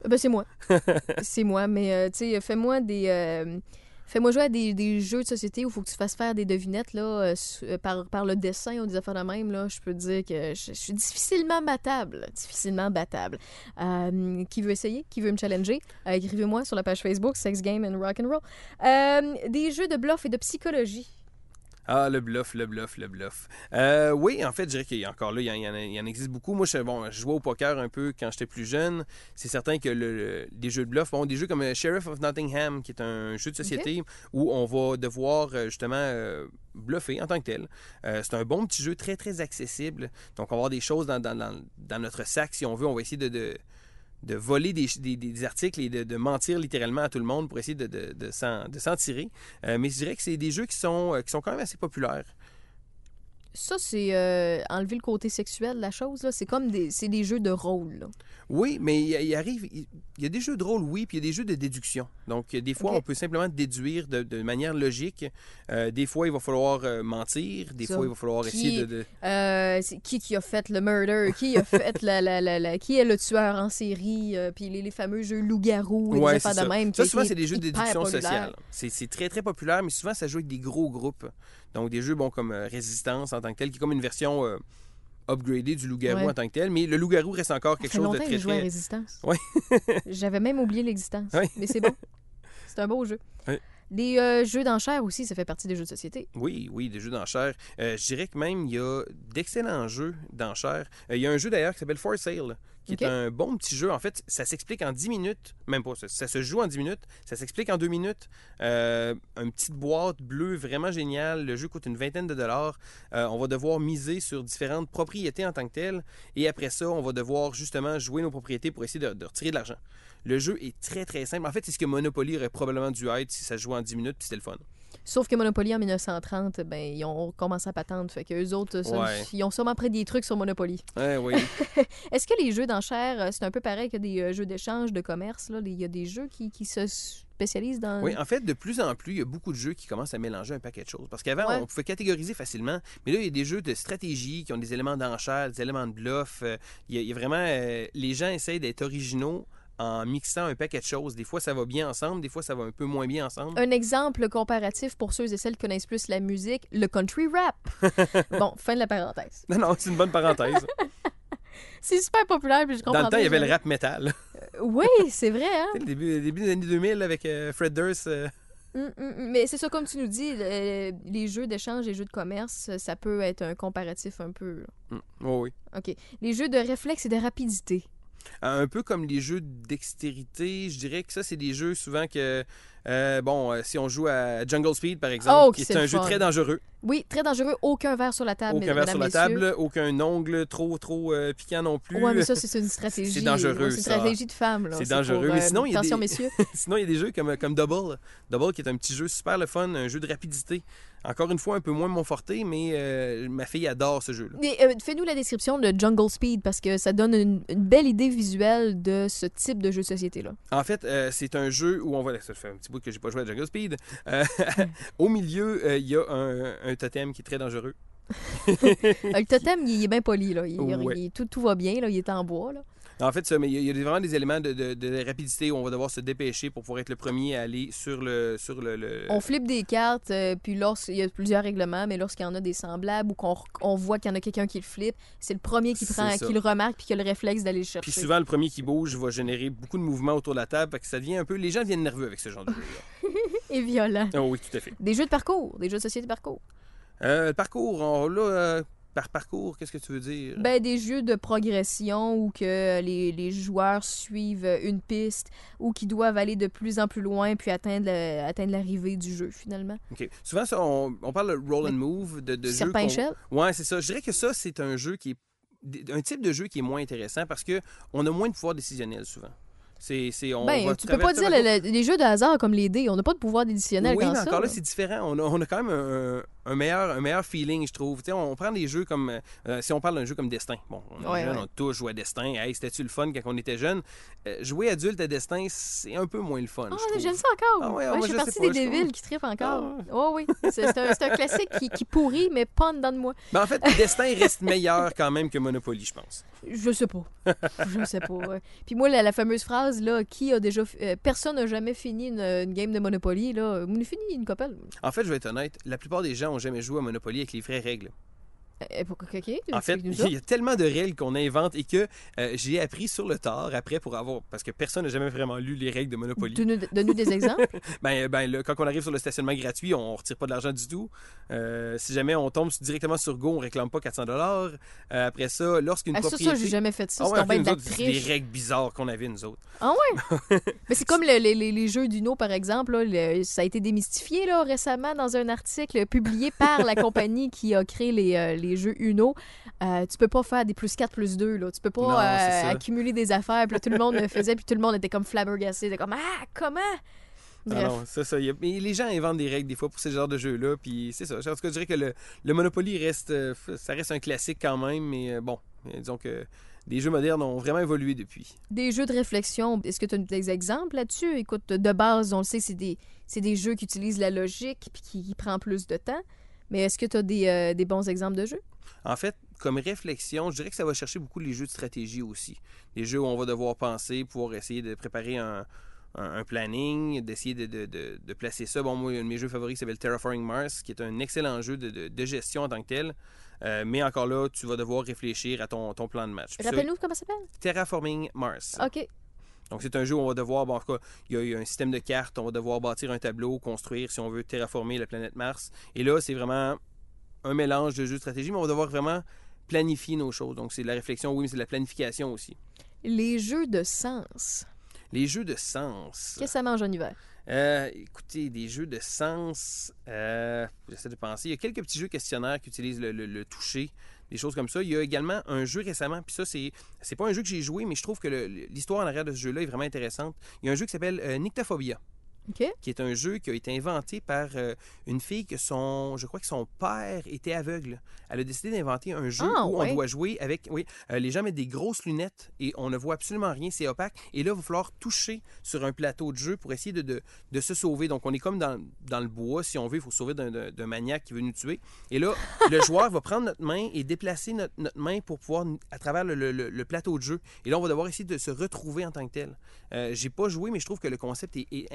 Ben, c'est moi. c'est moi, mais euh, tu sais, fais-moi des. euh, Fais-moi jouer à des, des jeux de société où il faut que tu fasses faire des devinettes là, euh, euh, par, par le dessin ou des affaires de même. Là, je peux te dire que je, suis difficilement battable. Difficilement battable. Euh, qui veut essayer? Qui veut me challenger? Écrivez-moi sur la page Facebook Sex Game and Rock and Roll. Des jeux de bluff et de psychologie. Ah, le bluff, le bluff, le bluff. Euh, oui, en fait, je dirais qu'il y a encore là, il y en, il y existe beaucoup. Moi, je, bon, je jouais au poker un peu quand j'étais plus jeune. C'est certain que le, le- des jeux de bluff, bon, des jeux comme euh, Sheriff of Nottingham, qui est un jeu de société où on va devoir euh, justement euh, bluffer en tant que tel. Euh, c'est un bon petit jeu très, très accessible. Donc, on va avoir des choses dans, dans- dans- dans notre sac, si on veut. On va essayer de... de de voler des, articles et de, mentir littéralement à tout le monde pour essayer de s'en tirer. Euh, mais je dirais que c'est des jeux qui sont, euh, qui sont quand même assez populaires. Ça, c'est euh, enlever le côté sexuel de la chose. là. C'est comme des, c'est des jeux de rôle. là. Oui, mais il, il arrive, il, il y a des jeux de rôle, oui, puis il y a des jeux de déduction. Donc, des fois, on peut simplement déduire de, de manière logique. Euh, des fois, il va falloir euh, mentir. Des Ça. fois, il va falloir Qui- essayer de... qui qui a fait le murder, qui a fait la, la, la, la- qui est le tueur en série, puis les, les fameux jeux loup-garou et Ouais, de même. Ça, souvent, c'est des jeux de déduction sociale. C'est très, très populaire, mais souvent, ça joue avec des gros groupes. Donc, des jeux, bon, comme euh, Résistance en tant que tel, qui est comme une version euh, upgradée du loup-garou Ouais. en tant que tel. Mais le loup-garou reste encore quelque chose de très, à très... Résistance. Ouais. J'avais même oublié l'existence. Ouais. Mais c'est bon. C'est un beau jeu. Ouais. Les euh, jeux d'enchères aussi, ça fait partie des jeux de société. Oui, oui, des jeux d'enchères. Euh, je dirais que même, il y a d'excellents jeux d'enchères. Euh, il y a un jeu d'ailleurs qui s'appelle For Sale, qui est un bon petit jeu. En fait, ça s'explique en 10 minutes. Même pas, ça, ça se joue en 10 minutes. Ça s'explique en 2 minutes. Euh, une petite boîte bleue vraiment géniale. Le jeu coûte une vingtaine de dollars. Euh, on va devoir miser sur différentes propriétés en tant que telles. Et après ça, on va devoir justement jouer nos propriétés pour essayer de, de retirer de l'argent. Le jeu est très très simple. En fait, c'est ce que Monopoly aurait probablement dû être si ça se jouait en 10 minutes, puis c'était le fun. Sauf que Monopoly en 1930, ben, ils ont commencé à patente. Fait qu'eux autres, ça, Ouais. ils ont sûrement pris des trucs sur Monopoly. Ouais, oui. Est-ce que les jeux d'enchères, euh, c'est un peu pareil que des euh, jeux d'échange, de commerce? là? Il y a des jeux qui, qui se spécialisent dans. Oui, en fait, de plus en plus, il y a beaucoup de jeux qui commencent à mélanger un paquet de choses. Parce qu'avant, Ouais. on pouvait catégoriser facilement, mais là, il y a des jeux de stratégie qui ont des éléments d'enchère, des éléments de bluff. Euh, il, y a, il y a vraiment. euh, les gens essayent d'être originaux en mixant un paquet de choses. Des fois, ça va bien ensemble, des fois, ça va un peu moins bien ensemble. Un exemple comparatif pour ceux et celles qui connaissent plus la musique, le country rap. bon, fin de la parenthèse. Non, non, c'est une bonne parenthèse. C'est super populaire, puis je comprends. Dans le temps, il y avait le rap metal. Oui, c'est vrai, hein? Le début, des années 2000 avec euh, Fred Durst. euh, Hum, hum, hum. Mais c'est ça, comme tu nous dis, le- les jeux d'échange, les jeux de commerce, ça peut être un comparatif un peu. oui. OK. Les jeux de réflexe et de rapidité. Un peu comme les jeux de dextérité, je dirais que ça, c'est des jeux souvent que. euh, bon, euh, si on joue à Jungle Speed, par exemple, Oh, qui est un jeu fun. très dangereux. Oui, très dangereux. Aucun verre sur la table, Aucun verre sur la messieurs. table, aucun ongle trop trop euh, piquant non plus. Ouais, mais ça, c'est une stratégie. C'est dangereux, C'est une stratégie de femme. C'est dangereux. pour, Mais sinon, il y a Attention, des- messieurs. Sinon, il y a des jeux comme, comme Double. Double qui est un petit jeu super le fun, un jeu de rapidité. Encore une fois, un peu moins mon forté, mais euh, ma fille adore ce jeu-là. Euh, Fais-nous la description de Jungle Speed parce que ça donne une, une belle idée visuelle de ce type de jeu de société-là. En fait, euh, c'est un jeu où on va. Ça fait un petit bout que j'ai pas joué à Jungle Speed. Au milieu, il y a un, un totem qui est très dangereux. Euh, le totem, il, est bien poli. Là. Il- il- Ouais. il- tout, tout va bien. Là. Il est en bois. Là. En fait, ça, mais il y a- vraiment des éléments de, de- de rapidité où on va devoir se dépêcher pour pouvoir être le premier à aller sur le. Sur le, le- On flippe des cartes, euh, puis lorsqu'il y a plusieurs règlements, mais lorsqu'il y en a des semblables ou qu'on on voit qu'il y en a quelqu'un qui le flippe, c'est le premier qui prend, qui le remarque, puis qui a le réflexe d'aller le chercher. Puis souvent, le premier qui bouge va générer beaucoup de mouvements autour de la table, fait que ça devient un peu. Les gens viennent nerveux avec ce genre de jeu-là. Et violent. oh oui, tout à fait. Des jeux de parcours, des jeux de société de parcours. Euh, le parcours, on, là, euh, par parcours, qu'est-ce que tu veux dire? Ben, des jeux de progression où que les, les joueurs suivent une piste ou qui doivent aller de plus en plus loin puis atteindre, le- atteindre l'arrivée du jeu, finalement. OK. Souvent, ça, on, on parle de roll and move, de, de échelle. Ouais, c'est ça. Je dirais que ça, c'est un jeu qui est. un type de jeu qui est moins intéressant parce que on a moins de pouvoir décisionnel souvent. C'est, c'est, on Ben, va tu peux pas dire un le- le- les jeux de hasard comme les dés. On n'a pas de pouvoir additionnel Oui, dans mais ça. encore là, là. c'est différent. On a, on a quand même un, un meilleur, un meilleur feeling, je trouve. Tu sais, on prend des jeux comme. euh, si on parle d'un jeu comme Destin. Bon, on est Ouais, jeune, ouais. on a tous joué à Destin. Hey, c'était-tu le fun quand on était jeune? Euh, jouer adulte à Destin, c'est un peu moins le fun. Ah, j'aime ça encore. Ah ouais, ah, moi, je je fais partie pas, des débiles qui trippent encore. Ah. Oh oui, c'est un, un classique qui, qui pourrit, mais pas en dedans de moi. Mais en fait, Destin reste meilleur quand même que Monopoly, je pense. Je sais pas. Je sais pas. Puis moi, la, la fameuse phrase, là, qui a déjà. euh, personne n'a jamais fini une, une game de Monopoly, là. On a fini une couple. En fait, je vais être honnête, la plupart des gens jamais joué à Monopoly avec les vraies règles. Euh, En fait, ça. il y a tellement de règles qu'on invente et que euh, j'ai appris sur le tard après pour avoir. Parce que personne n'a jamais vraiment lu les règles de Monopoly. Donne-nous des exemples. Ben, ben là, quand on arrive sur le stationnement gratuit, on ne retire pas de l'argent du tout. Euh, si jamais on tombe directement sur Go, on réclame pas 400 dollars. Après ça, lorsqu'une Ah, ça, propriété... ça, j'ai jamais fait ça. Ah c'est ouais, de autres, des règles bizarres qu'on avait, nous autres. Ah ouais? Mais c'est comme le- les, les- jeux d'Uno, par exemple. là, le- ça a été démystifié là, récemment dans un article publié par la compagnie qui a créé les, euh, les jeux Uno. Euh, tu peux pas faire des plus 4, plus 2. Là. Tu peux pas Non, euh, accumuler des affaires. Puis là, tout le monde le faisait, puis tout le monde était comme flabbergasté. C'était comme Ah, comment? Ah non, ça, ça, y a- Mais les gens inventent des règles des fois pour ce genre de jeux-là. Puis c'est ça. En tout cas, je dirais que le, le Monopoly reste, euh, ça reste un classique quand même. Mais euh, bon, disons que les jeux modernes ont vraiment évolué depuis. Des jeux de réflexion, est-ce que tu as des exemples là-dessus? Écoute, de base, on le sait, c'est des, c'est des jeux qui utilisent la logique puis qui, qui prend plus de temps. Mais est-ce que tu as des, euh, des bons exemples de jeux? En fait, comme réflexion, je dirais que ça va chercher beaucoup les jeux de stratégie aussi. Des jeux où on va devoir penser, pouvoir essayer de préparer un, un- un planning, d'essayer de, de- de- de placer ça. Bon, moi, un de mes jeux favoris s'appelle Terraforming Mars, qui est un excellent jeu de, gestion en tant que tel. Euh, mais encore là, tu vas devoir réfléchir à ton, ton plan de match. Rappelle-nous comment ça s'appelle? Terraforming Mars. OK. Donc, c'est un jeu où on va devoir, bon, en tout cas, il y a eu un système de cartes, on va devoir bâtir un tableau, construire si on veut terraformer la planète Mars. Et là, c'est vraiment un mélange de jeux de stratégie, mais on va devoir vraiment planifier nos choses. Donc, c'est de la réflexion, oui, mais c'est de la planification aussi. Les jeux de sens. Les jeux de sens. Qu'est-ce que ça mange en hiver? Euh, écoutez, des jeux de sens, euh, j'essaie de penser. Il y a quelques petits jeux questionnaires qui utilisent le, le- le toucher, des choses comme ça. Il y a également un jeu récemment, puis ça, c'est, pas un jeu que j'ai joué, mais je trouve que l'histoire en arrière de ce jeu-là est vraiment intéressante. Il y a un jeu qui s'appelle euh. Qui est un jeu qui a été inventé par euh, une fille que son, je crois que son père était aveugle. Elle a décidé d'inventer un jeu Ah, où ouais. on doit jouer avec, oui, euh, les gens mettent des grosses lunettes et on ne voit absolument rien, c'est opaque. Et là, il va falloir toucher sur un plateau de jeu pour essayer de, de, de se sauver. Donc, on est comme dans, dans le bois, si on veut, il faut sauver d'un- maniaque qui veut nous tuer. Et là, le joueur va prendre notre main et déplacer notre, notre main pour pouvoir, à travers le, le- le- le plateau de jeu. Et là, on va devoir essayer de se retrouver en tant que tel. Euh, J'ai pas joué, mais je trouve que le concept est, est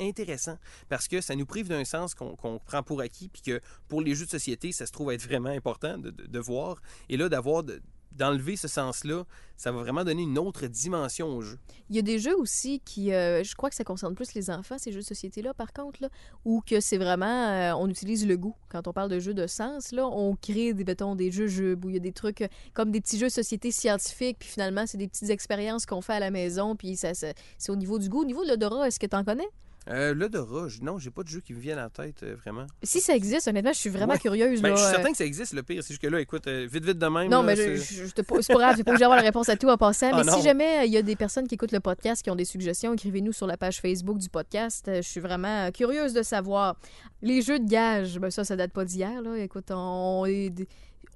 intéressant parce que ça nous prive d'un sens qu'on prend pour acquis, puis que pour les jeux de société, ça se trouve être vraiment important de, de- de voir. Et là, d'avoir d'enlever ce sens-là, ça va vraiment donner une autre dimension au jeu. Il y a des jeux aussi qui, euh, je crois que ça concerne plus les enfants, ces jeux de société-là, par contre, là, où que c'est vraiment, euh, on utilise le goût. Quand on parle de jeux de sens, là, on crée des, mettons, des jeux jeux où il y a des trucs euh, comme des petits jeux de société scientifiques, puis finalement, c'est des petites expériences qu'on fait à la maison, puis ça, ça- c'est au niveau du goût. Au niveau de l'odorat, est-ce que tu en connais? Euh, L'odorat, je- non, j'ai pas de jeu qui me vienne en tête, euh, vraiment. Si ça existe, honnêtement, je suis vraiment Ouais. curieuse. Ben, là, je suis euh, certain que ça existe, le pire. C'est juste que là, écoute, euh, vite, vite de même. Non, là, mais je, c'est- je, je te- c'est pas grave, j'ai pas obligé d'avoir la réponse à tout en passant. Ah, mais si jamais euh, il y a des personnes qui écoutent le podcast qui ont des suggestions, écrivez-nous sur la page Facebook du podcast. Euh, Je suis vraiment euh, curieuse de savoir. Les jeux de gage, ben ça, ça date pas d'hier. là. Écoute, on,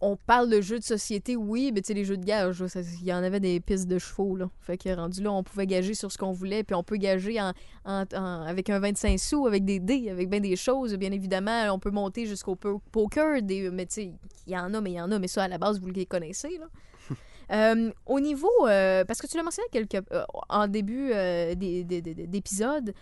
on parle de jeux de société, oui, mais tu sais, les jeux de gage, il y en avait des pistes de chevaux. Là. Fait que rendu là, on pouvait gager sur ce qu'on voulait, puis on peut gager en, en- en- avec un 25 sous, avec des dés, avec bien des choses. Bien évidemment, on peut monter jusqu'au po- poker, des, mais tu sais, il y en a, mais il y en a, mais ça, à la base, vous les connaissez. Là. Euh, au niveau, euh, parce que tu l'as mentionné quelque, euh, en début d'épisode,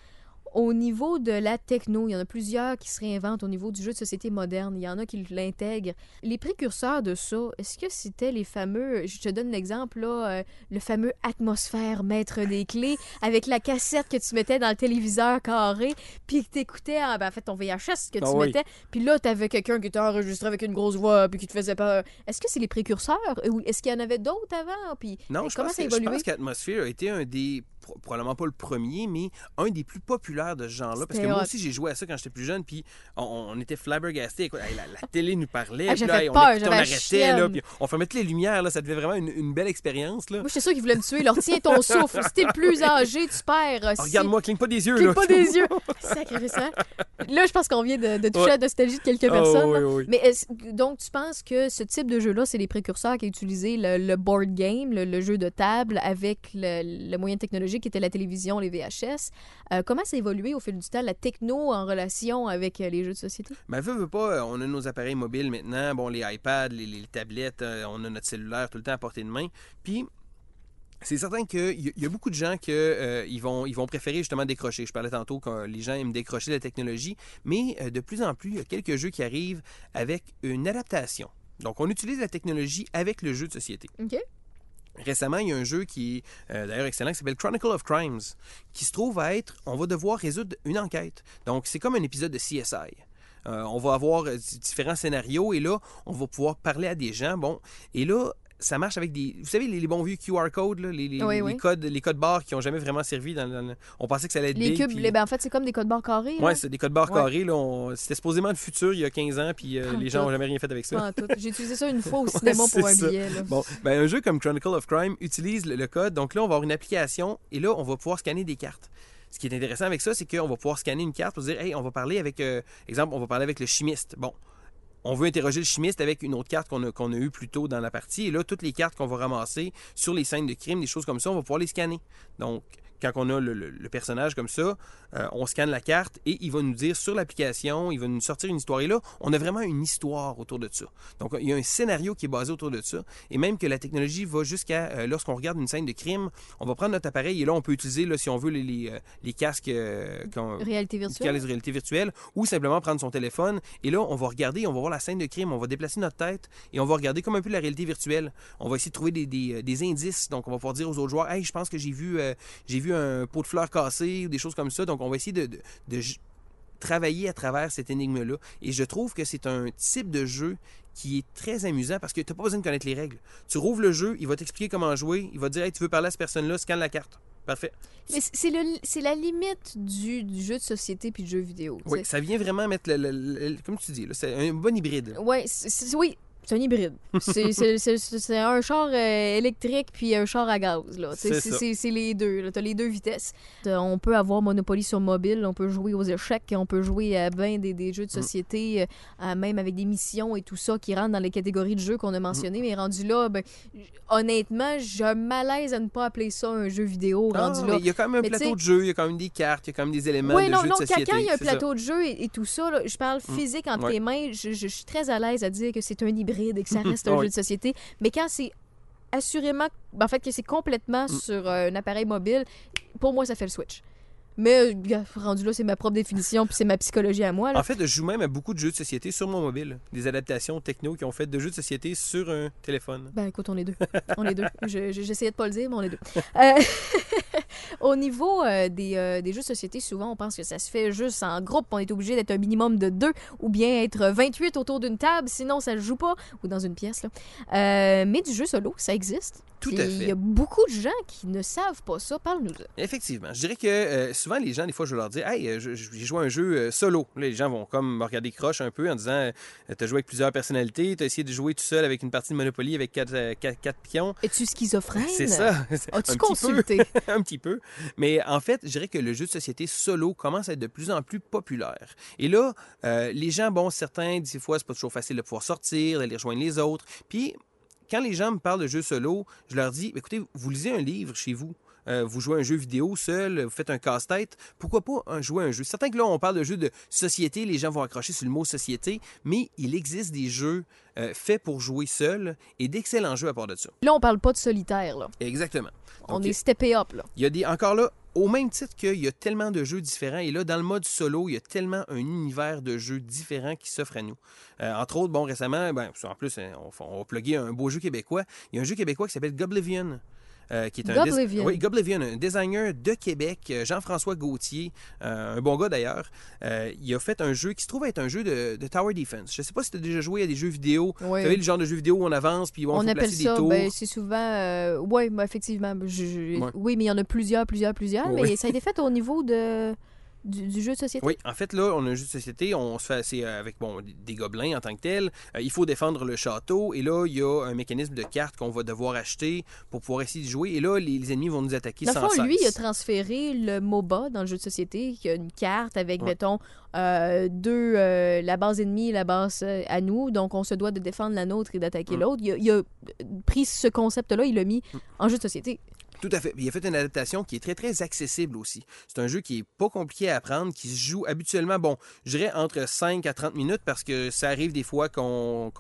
au niveau de la techno, il y en a plusieurs qui se réinventent au niveau du jeu de société moderne. Il y en a qui l'intègrent. Les précurseurs de ça, est-ce que c'était les fameux, je te donne l'exemple, là, euh, le fameux atmosphère maître des clés avec la cassette que tu mettais dans le téléviseur carré, puis que tu écoutais, en, ben, en fait, ton VHS que tu Ah oui. mettais, puis là, tu avais quelqu'un qui était enregistré avec une grosse voix, puis qui te faisait peur. Est-ce que c'est les précurseurs ou est-ce qu'il y en avait d'autres avant? Puis Non, je comment pense, ça a je pense qu'Atmosphere a été un des, pro- probablement pas le premier, mais un des plus populaires de ce genre-là. Parce que moi aussi, j'ai joué à ça quand j'étais plus jeune, puis on, on était hey, la, la télé nous parlait, Ah, puis là, on, peur, on j'avais la arrêtait, là, puis on fermait toutes les lumières, là, ça devait vraiment une, une belle expérience. Là. Moi, j'étais sûre qu'ils voulaient me tuer. Leur tiens ton souffle. Si t'es le plus âgé, tu perds. Ah, Si- Regarde-moi, cligne pas des yeux. Cligne là. pas des yeux. Là, je pense qu'on vient de, de toucher Ouais. à la nostalgie de quelques Ah, personnes. oui, là. oui, oui. Mais donc, tu penses que ce type de jeu-là, c'est les précurseurs qui ont utilisé le, le board game, le, le jeu de table, avec le, le moyen technologique qui était la télévision, les VHS. Euh, comment ça a évolué au fil du temps, la techno en relation avec euh, les jeux de société? Ben, veux, veux pas, euh, on a nos appareils mobiles maintenant, bon, les iPads, les, les tablettes, on a notre cellulaire tout le temps à portée de main. Puis, c'est certain qu'il y, a- il y a beaucoup de gens qui ils vont, ils vont préférer justement décrocher. Je parlais tantôt que les gens aiment décrocher la technologie, mais euh, de plus en plus, il y a quelques jeux qui arrivent avec une adaptation. Donc, on utilise la technologie avec le jeu de société. OK. Récemment, il y a un jeu qui est euh, d'ailleurs excellent qui s'appelle Chronicle of Crimes, qui se trouve à être, on va devoir résoudre une enquête. Donc, c'est comme un épisode de CSI. Euh, on va avoir euh, différents scénarios et là, on va pouvoir parler à des gens. Bon, et là, ça marche avec des. Vous savez, les, les bons vieux QR codes, là, les, les- Oui, les oui. codes, les codes barres qui n'ont jamais vraiment servi. Dans, On pensait que ça allait être Les big, cubes, puis- ben, en fait, c'est comme des codes barres carrés. Ouais, c'est des codes barres Ouais. carrés. on- C'était supposément le futur il y a 15 ans, puis euh, les gens n'ont jamais rien fait avec ça. J'ai utilisé ça une fois au cinéma pour un ça. billet. là. Bon, ben, un jeu comme Chronicle of Crime utilise le, le code. Donc là, on va avoir une application et là, on va pouvoir scanner des cartes. Ce qui est intéressant avec ça, c'est qu'on va pouvoir scanner une carte pour dire, hey, on va parler avec, euh, exemple, on va parler avec le chimiste. Bon, on veut interroger le chimiste avec une autre carte qu'on a, eue plus tôt dans la partie. Et là, toutes les cartes qu'on va ramasser sur les scènes de crime, des choses comme ça, on va pouvoir les scanner. Donc, quand on a le, le- le personnage comme ça, euh, on scanne la carte et il va nous dire sur l'application, il va nous sortir une histoire. Et là, on a vraiment une histoire autour de ça. Donc, il y a un scénario qui est basé autour de ça. Et même que la technologie va jusqu'à, euh, lorsqu'on regarde une scène de crime, on va prendre notre appareil et là, on peut utiliser, là, si on veut, les, les, euh, les casques euh, Réalité virtuelle. les réalités virtuelles, ou simplement prendre son téléphone. Et là, on va regarder, on va voir la scène de crime, on va déplacer notre tête et on va regarder comme un peu la réalité virtuelle. On va essayer de trouver des, des, des indices. Donc, on va pouvoir dire aux autres joueurs, hey, je pense que j'ai vu, j'ai vu un pot de fleurs cassé ou des choses comme ça. Donc, on va essayer de, de- de travailler à travers cette énigme-là. Et je trouve que c'est un type de jeu qui est très amusant parce que tu n'as pas besoin de connaître les règles. Tu rouvres le jeu, il va t'expliquer comment jouer, il va te dire, hey, tu veux parler à cette personne-là, scanne la carte. Parfait. Mais c'est- la limite du, du jeu de société puis du jeu vidéo. Oui, ça vient vraiment mettre, le, le- le- comme tu dis, là, c'est un bon hybride. Ouais, oui, c'est un hybride. C'est- un char euh, électrique puis un char à gaz. C'est les deux. Tu as les deux vitesses. Euh, On peut avoir Monopoly sur mobile, on peut jouer aux échecs, on peut jouer à ben des, des jeux de Mm. société, euh, à même avec des missions et tout ça qui rentrent dans les catégories de jeux qu'on a mentionnées. Mm. Mais rendu là, ben, honnêtement, j'ai un malaise à ne pas appeler ça un jeu vidéo. Ah, rendu là. il y a quand même un Mais plateau de jeu, il y a quand même des cartes, il y a quand même des éléments Oui, de non, jeu non, de société. quand il y a un c'est ça. plateau de jeu et, et tout ça, là, je parle Mm. physique entre Ouais. tes mains, je, je- je suis très à l'aise à dire que c'est un hybride et que ça reste un Oui. jeu de société. Mais quand c'est assurément, ben, en fait, que c'est complètement Mm. sur euh, un appareil mobile, pour moi, ça fait le switch. Mais euh, rendu là, c'est ma propre définition, puis c'est ma psychologie à moi. Là. En fait, je joue même à beaucoup de jeux de société sur mon mobile. Des adaptations techno qui ont fait de jeux de société sur un téléphone. Ben écoute, on est deux. On est deux. Je- je- J'essayais de pas le dire, mais on est deux. Euh, Au niveau euh, des, euh, des jeux de société, souvent on pense que ça se fait juste en groupe. On est obligé d'être un minimum de deux ou bien être 28 autour d'une table, sinon ça ne joue pas, ou dans une pièce. Là. Euh, mais du jeu solo, ça existe. Tout à Il fait. y a beaucoup de gens qui ne savent pas ça. Parle-nous de Effectivement. Je dirais que souvent, les gens, des fois, je leur dire Hey, j'ai joué à un jeu solo. Là, les gens vont comme me regarder croche un peu en disant T'as joué avec plusieurs personnalités, t'as essayé de jouer tout seul avec une partie de Monopoly avec quatre, quatre- quatre pions. Es-tu schizophrène? C'est ça. As-tu consulté? un petit peu. Mais en fait, je dirais que le jeu de société solo commence à être de plus en plus populaire. Et là, euh, les gens, bon, certains, des fois, c'est pas toujours facile de pouvoir sortir, d'aller rejoindre les autres. Puis, quand les gens me parlent de jeux solo, je leur dis, écoutez, vous lisez un livre chez vous. Euh, vous jouez un jeu vidéo seul, vous faites un casse-tête, pourquoi pas un- jouer un jeu? Certain que là, on parle de jeux de société, les gens vont accrocher sur le mot société, mais il existe des jeux euh, faits pour jouer seul et d'excellents jeux à part de ça. Là, on parle pas de solitaire, là. Exactement. On est steppé up, là. Il y a des, encore là, au même titre qu'il y a tellement de jeux différents, et là, dans le mode solo, il y a tellement un univers de jeux différents qui s'offre à nous. Euh, entre autres, bon, récemment, ben, en plus, euh, on, on va plugger un beau jeu québécois. Il y a un jeu québécois qui s'appelle Goblivion. Euh, qui est un Goblivion. oui, Goblivion, un designer de Québec, euh, Jean-François Gauthier, euh, un bon gars d'ailleurs. Euh, il a fait un jeu qui se trouve être un jeu de, de Tower Defense. Je sais pas si tu as déjà joué à des jeux vidéo. Ouais. Vous savez, le genre de jeux vidéo où on avance puis on, on appelle placer ça, des tours. ben, c'est souvent. ben, effectivement. je- je- Ouais. Oui, mais il y en a plusieurs, plusieurs, plusieurs. Oui. Mais ça a été fait au niveau de, du, du jeu de société? Oui, en fait, là, on a un jeu de société, on se fait euh, avec bon, des gobelins en tant que tels. Euh, il faut défendre le château, et là, il y a un mécanisme de cartes qu'on va devoir acheter pour pouvoir essayer de jouer. Et là, les, les ennemis vont nous attaquer Dans sans fond, lui, il a transféré le MOBA dans le jeu de société, qui a une carte avec, Ouais. mettons, euh, deux, euh, la base ennemie et la base à nous. Donc, on se doit de défendre la nôtre et d'attaquer Mm. l'autre. Il, a- il a pris ce concept-là, il l'a mis Mm. en jeu de société. Tout à fait. Il a fait une adaptation qui est très, très accessible aussi. C'est un jeu qui est pas compliqué à apprendre, qui se joue habituellement, bon, je dirais entre 5 à 30 minutes parce que ça arrive des fois qu'on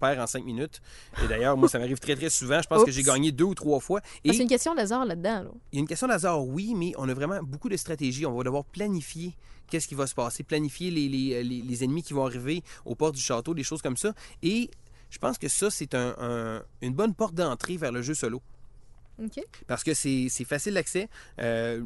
perd en 5 minutes. Et d'ailleurs, moi, ça m'arrive très, très souvent. Je pense que j'ai gagné deux ou trois fois. Et Ah, C'est une question d'hasard là-dedans. là. il y a une question d'hasard, oui, mais on a vraiment beaucoup de stratégie. On va devoir planifier qu'est-ce qui va se passer, planifier les, les- les- les ennemis qui vont arriver aux portes du château, des choses comme ça. Et je pense que ça, c'est un- un- une bonne porte d'entrée vers le jeu solo. Parce que c'est facile d'accès. Euh,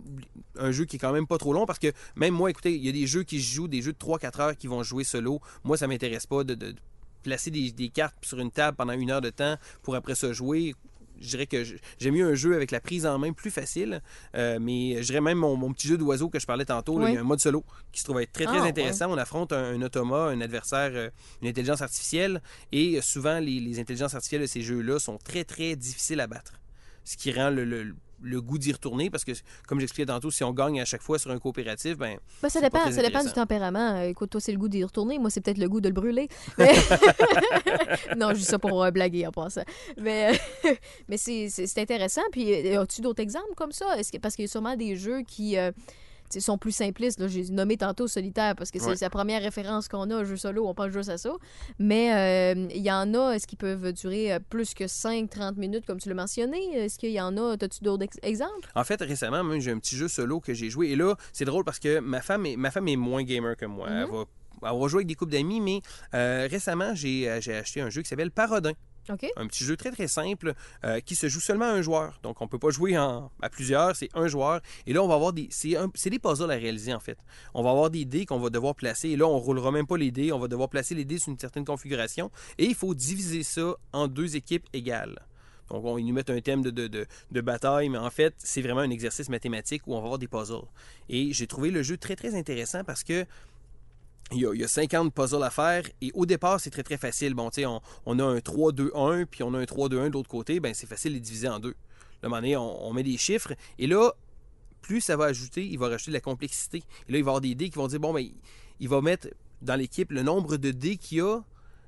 un jeu qui est quand même pas trop long. Parce que même moi, écoutez, il y a des jeux qui se jouent, des jeux de 3-4 heures qui vont jouer solo. Moi, ça m'intéresse pas de, de placer des, des cartes sur une table pendant une heure de temps pour après ça jouer. Je dirais que j'aime mieux un jeu avec la prise en main plus facile. Euh, mais je dirais même mon, mon petit jeu d'oiseau que je parlais tantôt. là, il y a un mode solo qui se trouve être très, très Ah, intéressant. On affronte un, un automa, un adversaire, euh, une intelligence artificielle. Et souvent, les, les intelligences artificielles de ces jeux-là sont très, très difficiles à battre ce qui rend le, le- le goût d'y retourner parce que, comme j'expliquais tantôt, si on gagne à chaque fois sur un coopératif, ben Ben, ça dépend, ça dépend du tempérament. Euh, Écoute, toi, c'est le goût d'y retourner. Moi, c'est peut-être le goût de le brûler. Mais- non, je dis ça pour euh, blaguer en passant. Mais, mais c'est intéressant. Puis, euh, as-tu d'autres exemples comme ça? Que, parce qu'il y a sûrement des jeux qui euh, tu sais, sont plus simplistes. là. J'ai nommé tantôt Solitaire parce que c'est Ouais. la première référence qu'on a, jeu solo, on pense juste à ça. Mais euh, il y en a, est-ce qu'ils peuvent durer euh, plus que 5-30 minutes, comme tu l'as mentionné? Est-ce qu'il y en a, as-tu d'autres ex- exemples? En fait, récemment, même, j'ai un petit jeu solo que j'ai joué. Et là, c'est drôle parce que ma femme est, ma femme est moins gamer que moi. Elle, va, elle va jouer avec des couples d'amis, mais euh, récemment, j'ai j'ai acheté un jeu qui s'appelle Parodin. Un petit jeu très très simple euh, qui se joue seulement à un joueur. Donc on peut pas jouer en- à plusieurs, c'est un joueur. Et là on va avoir des c'est des puzzles à réaliser en fait. On va avoir des dés qu'on va devoir placer et là on roulera même pas les dés, on va devoir placer les dés sur une certaine configuration et il faut diviser ça en deux équipes égales. Donc, on, ils nous mettent un thème de, de, de- de bataille, mais en fait, c'est vraiment un exercice mathématique où on va avoir des puzzles. Et j'ai trouvé le jeu très, très intéressant parce que il y, a, il y a 50 puzzles à faire et au départ, c'est très très facile. Bon, tu sais, on, a un 3-2-1 puis on a un 3-2-1 de l'autre côté, ben c'est facile de les diviser en deux. Là, moment donné, on, on met des chiffres et là, plus ça va ajouter, il va rajouter de la complexité. Et là, il va y avoir des dés qui vont dire, bon, ben, il va mettre dans l'équipe le nombre de dés qu'il y a.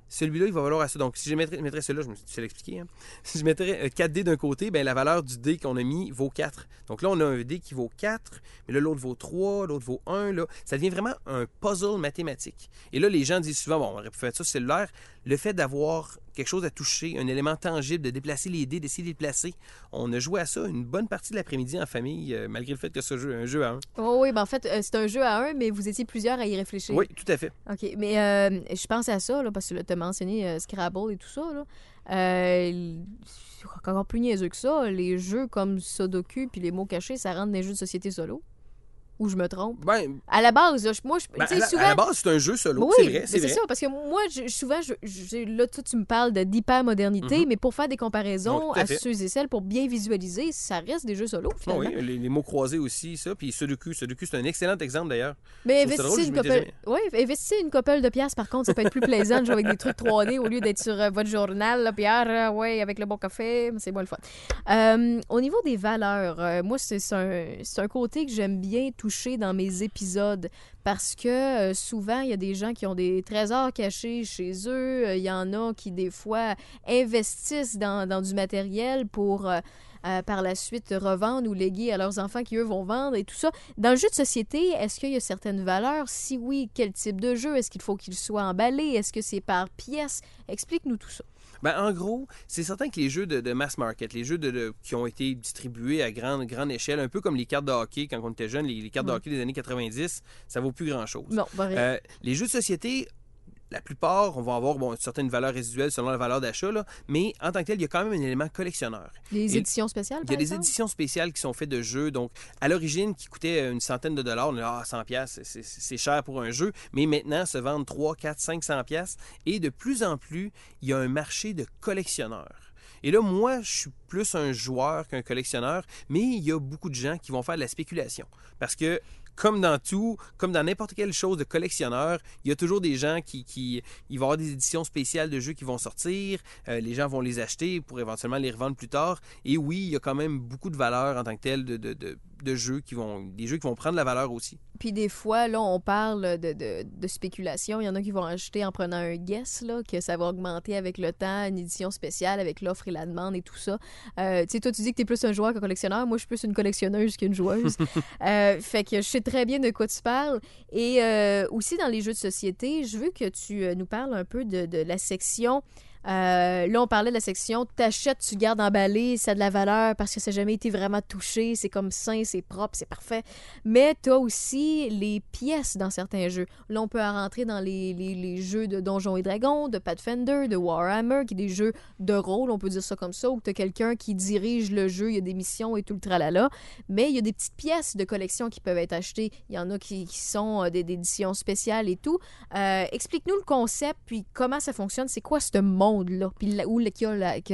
Celui-là, il va valoir à ça. Donc, si je mettrais, mettrais celui-là, je me suis l'expliquer. Hein? Si je mettrais euh, 4 dés d'un côté, ben, la valeur du dé qu'on a mis vaut 4. Donc là, on a un dé qui vaut 4, mais là, l'autre vaut 3, l'autre vaut 1. Là. Ça devient vraiment un puzzle mathématique. Et là, les gens disent souvent, bon, on aurait pu faire ça cellulaire. Le fait d'avoir quelque chose à toucher, un élément tangible, de déplacer les dés, d'essayer de les placer, on a joué à ça une bonne partie de l'après-midi en famille, euh, malgré le fait que ce jeu un jeu à un. Oh, oui, ben en fait, euh, c'est un jeu à un, mais vous étiez plusieurs à y réfléchir. Oui, tout à fait. OK, mais euh, je pense à ça, là, parce que tu as mentionné Scrabble et tout ça. Là. Euh, encore plus niaiseux que ça, les jeux comme Sudoku puis les mots cachés, ça rentre des jeux de société solo. Ou je me trompe? Ben, À la base, je- moi, je, ben, à, la, souvent... à la base, c'est un jeu solo, Oui, c'est vrai, c'est ça, parce que moi, je- souvent, je, là, toi, tu me parles de- d'hyper-modernité, Mhm. mais pour faire des comparaisons tout à ceux et celles, pour bien visualiser, ça reste des jeux solo, Ah finalement. oui, les, les mots croisés aussi, ça. Puis Sudoku, Sudoku, c'est un excellent exemple d'ailleurs. Mais drôle, je une, ouais, investissez une couple de pièces, par contre, ça peut être plus plaisant de jouer avec des trucs 3D au lieu d'être sur euh, votre journal, là, puis ah, ouais, avec le bon café, c'est moi le fun. Euh, au niveau des valeurs, euh, moi, c'est un, c'est un côté que j'aime bien dans mes épisodes parce que euh, souvent, il y a des gens qui ont des trésors cachés chez eux, euh, il y en a qui, des fois, investissent dans, du matériel pour... euh, par la suite revendre ou léguer à leurs enfants qui, eux, vont vendre et tout ça. Dans le jeu de société, est-ce qu'il y a certaines valeurs? Si oui, quel type de jeu? Est-ce qu'il faut qu'il soit emballé? Est-ce que c'est par pièce? Explique-nous tout ça. Ben, en gros, c'est certain que les jeux de, de mass market, les jeux de, de- qui ont été distribués à grande, grande échelle, un peu comme les cartes de hockey quand on était jeune, les, les cartes de hockey des années 90, ça vaut plus grand-chose. Non, pas vrai. Euh, les jeux de société, la plupart, on va avoir bon, une certaine valeur résiduelle selon la valeur d'achat, mais en tant que tel, il y a quand même un élément collectionneur. les et- éditions spéciales, Il y a des éditions spéciales qui sont faites de jeux, donc à l'origine qui coûtaient une centaine de dollars, on est là, ah, 100 pièces, c'est cher pour un jeu, mais maintenant se vendent 3, 4, 500 pièces et de plus en plus, il y a un marché de collectionneurs. Et là, moi, je suis plus un joueur qu'un collectionneur, mais il y a beaucoup de gens qui vont faire de la spéculation. Parce que, comme dans tout, comme dans n'importe quelle chose de collectionneur, il y a toujours des gens qui, qui il va y avoir des éditions spéciales de jeux qui vont sortir, euh, les gens vont les acheter pour éventuellement les revendre plus tard. Et oui, il y a quand même beaucoup de valeur en tant que tel de, de, de, de jeux qui vont, des jeux qui vont prendre la valeur aussi. Puis des fois, là, on parle de, de, de spéculation. Il y en a qui vont acheter en prenant un guess, là, que ça va augmenter avec le temps, une édition spéciale avec l'offre et la demande et tout ça. Euh, tu sais, toi, tu dis que tu es plus un joueur qu'un collectionneur. Moi, je suis plus une collectionneuse qu'une joueuse. Euh, fait que je sais très bien de quoi tu parles. Et euh, aussi, dans les jeux de société, je veux que tu nous parles un peu de, de la section. Euh, là, on parlait de la section t'achètes, tu gardes emballé, ça a de la valeur parce que ça n'a jamais été vraiment touché, c'est comme sain, c'est propre, c'est parfait. Mais tu as aussi les pièces dans certains jeux. Là, on peut en rentrer dans les, jeux de Donjons et Dragons, de Pathfinder, de Warhammer, qui est des jeux de rôle, on peut dire ça comme ça, où tu as quelqu'un qui dirige le jeu, il y a des missions et tout le tralala. Mais il y a des petites pièces de collection qui peuvent être achetées. Il y en a qui, sont euh, des, éditions spéciales et tout. Euh, Explique-nous le concept, puis comment ça fonctionne. C'est quoi ce monde-là? Puis là, où il y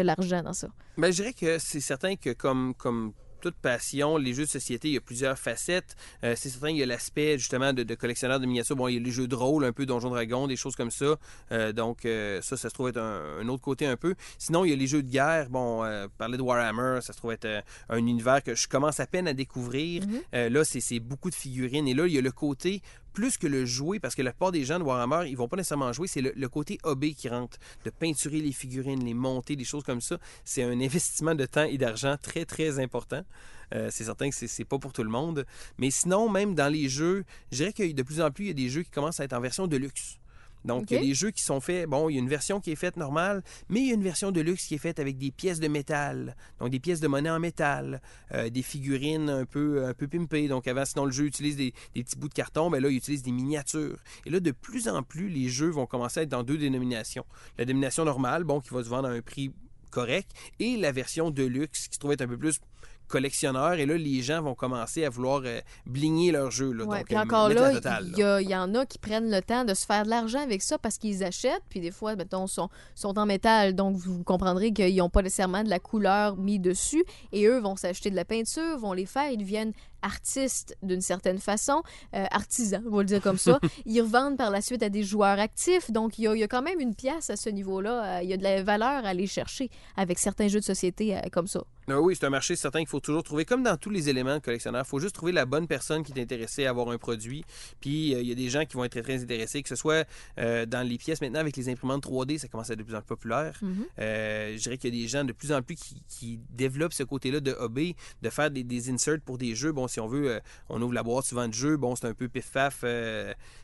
a l'argent dans ça? Ben, je dirais que c'est certain que comme, comme toute passion, les jeux de société, il y a plusieurs facettes. Euh, c'est certain qu'il y a l'aspect justement de, de collectionneur de miniatures. Bon, il y a les jeux de rôle, un peu Donjon Dragon, des choses comme ça. Euh, donc euh, ça, ça se trouve être un, un autre côté un peu. Sinon, il y a les jeux de guerre. Bon, parler de Warhammer, ça se trouve être un univers que je commence à peine à découvrir. Euh, là, c'est c'est beaucoup de figurines. Et là, il y a le côté plus que le jouer, parce que la plupart des gens de Warhammer, ils vont pas nécessairement jouer, c'est le, côté hobby qui rentre, de peinturer les figurines, les monter, des choses comme ça. C'est un investissement de temps et d'argent très, très important. Euh, c'est certain que c'est pas pour tout le monde. Mais sinon, même dans les jeux, je dirais que de plus en plus, il y a des jeux qui commencent à être en version de luxe. Donc, il y a des jeux qui sont faits. Bon, il y a une version qui est faite normale, mais il y a une version de luxe qui est faite avec des pièces de métal. Donc, des pièces de monnaie en métal, euh, des figurines un peu, un peu pimpées. Donc, avant, sinon, le jeu utilise des, des petits bouts de carton, mais là, il utilise des miniatures. Et là, de plus en plus, les jeux vont commencer à être dans deux dénominations. La dénomination normale, bon, qui va se vendre à un prix correct, et la version de luxe, qui se trouve être un peu plus collectionneur. Et là, les gens vont commencer à vouloir euh, bligner leur jeu. Là, Ouais, donc, puis euh, encore là, il y, y en a qui prennent le temps de se faire de l'argent avec ça parce qu'ils achètent, puis des fois, mettons, sont, sont en métal, donc vous comprendrez qu'ils n'ont pas nécessairement de la couleur mis dessus, et eux vont s'acheter de la peinture, vont les faire, ils deviennent artistes d'une certaine façon, euh, artisans, on va le dire comme ça. ils revendent par la suite à des joueurs actifs, donc il y y a quand même une pièce à ce niveau-là, Euh, il y a de la valeur à aller chercher avec certains jeux de société euh, comme ça. Ah oui, c'est un marché certain qu'il faut toujours trouver, comme dans tous les éléments de collectionneur, il faut juste trouver la bonne personne qui est intéressée à avoir un produit. Puis euh, il y a des gens qui vont être très, très intéressés, que ce soit euh, dans les pièces maintenant avec les imprimantes 3D, ça commence à être de plus en plus populaire. Mhm. Euh, je dirais qu'il y a des gens de plus en plus qui, qui développent ce côté-là de hobby, de faire des, des inserts pour des jeux. Bon, si on veut, on ouvre la boîte souvent de jeux, bon, c'est un peu pif-paf.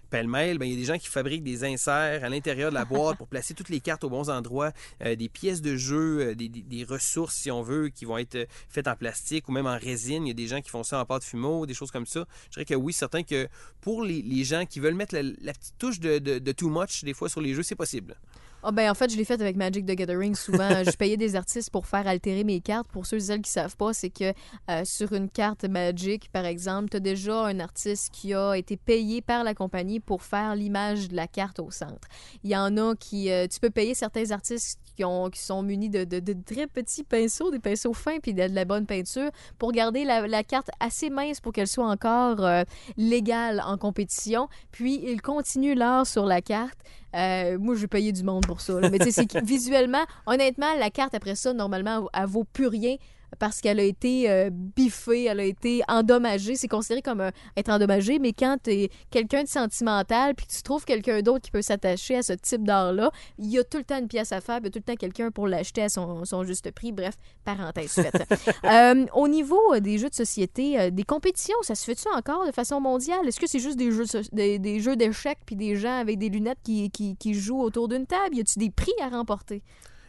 Pêle-mêle, ben, il y a des gens qui fabriquent des inserts à l'intérieur de la boîte pour placer toutes les cartes aux bons endroits, euh, des pièces de jeu, euh, des, ressources, si on veut, qui vont être euh, faites en plastique ou même en résine. Il y a des gens qui font ça en pâte fumeau, des choses comme ça. Je dirais que oui, certain que pour les, gens qui veulent mettre la, petite touche de too much, des fois, sur les jeux, c'est possible. Ah ben en fait, je l'ai fait avec Magic the Gathering souvent. je payais des artistes pour faire altérer mes cartes. Pour ceux et celles qui savent pas, c'est que euh, sur une carte Magic, par exemple, tu as déjà un artiste qui a été payé par la compagnie pour faire l'image de la carte au centre. Il y en a qui... euh, tu peux payer certains artistes qui, ont, qui sont munis de, de- de très petits pinceaux, des pinceaux fins, puis de, de la bonne peinture, pour garder la, la carte assez mince pour qu'elle soit encore euh, légale en compétition. Puis, ils continuent l'art sur la carte. Euh, moi, je vais payer du monde pour ça. Mais tu sais, visuellement, honnêtement, la carte après ça, normalement, elle vaut plus rien. Parce qu'elle a été euh, biffée, elle a été endommagée. C'est considéré comme euh, être endommagé, mais quand tu es quelqu'un de sentimental puis que tu trouves quelqu'un d'autre qui peut s'attacher à ce type d'art-là, il y a tout le temps une pièce à faire, il y a tout le temps quelqu'un pour l'acheter à son, son juste prix. Bref, parenthèse faite. Euh, au niveau des jeux de société, des compétitions, ça se fait-tu encore de façon mondiale? Est-ce que c'est juste des jeux, so- des, des jeux d'échecs puis des gens avec des lunettes qui, qui, qui jouent autour d'une table? Y a-tu des prix à remporter?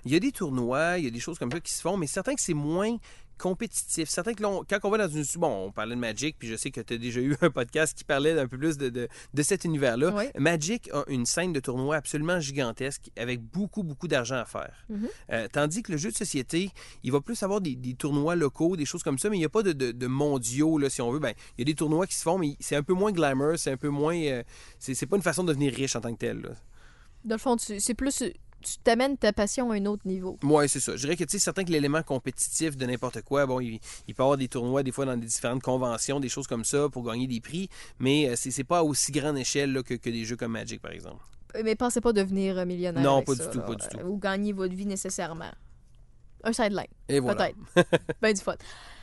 Il y a des tournois, il y a des choses comme ça qui se font, mais certains que c'est moins compétitif. Certains que l'on- quand on va dans une... Bon, on parlait de Magic, puis je sais que tu as déjà eu un podcast qui parlait d'un peu plus de, de, de cet univers-là. Oui. Magic a une scène de tournoi absolument gigantesque avec beaucoup, beaucoup d'argent à faire. Mhm. Euh, tandis que le jeu de société, il va plus avoir des, des tournois locaux, des choses comme ça, mais il n'y a pas de, de- mondiaux, là, si on veut. Ben, il y a des tournois qui se font, mais c'est un peu moins glamour, c'est un peu moins... euh, c'est pas une façon de devenir riche en tant que tel. là. Dans le fond, c'est plus. Tu t'amènes ta passion à un autre niveau. Oui, c'est ça. Je dirais que, tu sais, certains que l'élément compétitif de n'importe quoi, bon, il, il peut y avoir des tournois, des fois, dans des différentes conventions, des choses comme ça, pour gagner des prix, mais euh, c'est c'est pas à aussi grande échelle là, que, que des jeux comme Magic, par exemple. Euh, Mais pensez pas devenir euh, millionnaire. Non, avec pas ça, du tout, pas du tout. Ou gagner votre vie nécessairement. Un sideline, Et voilà. peut-être. ben du fun.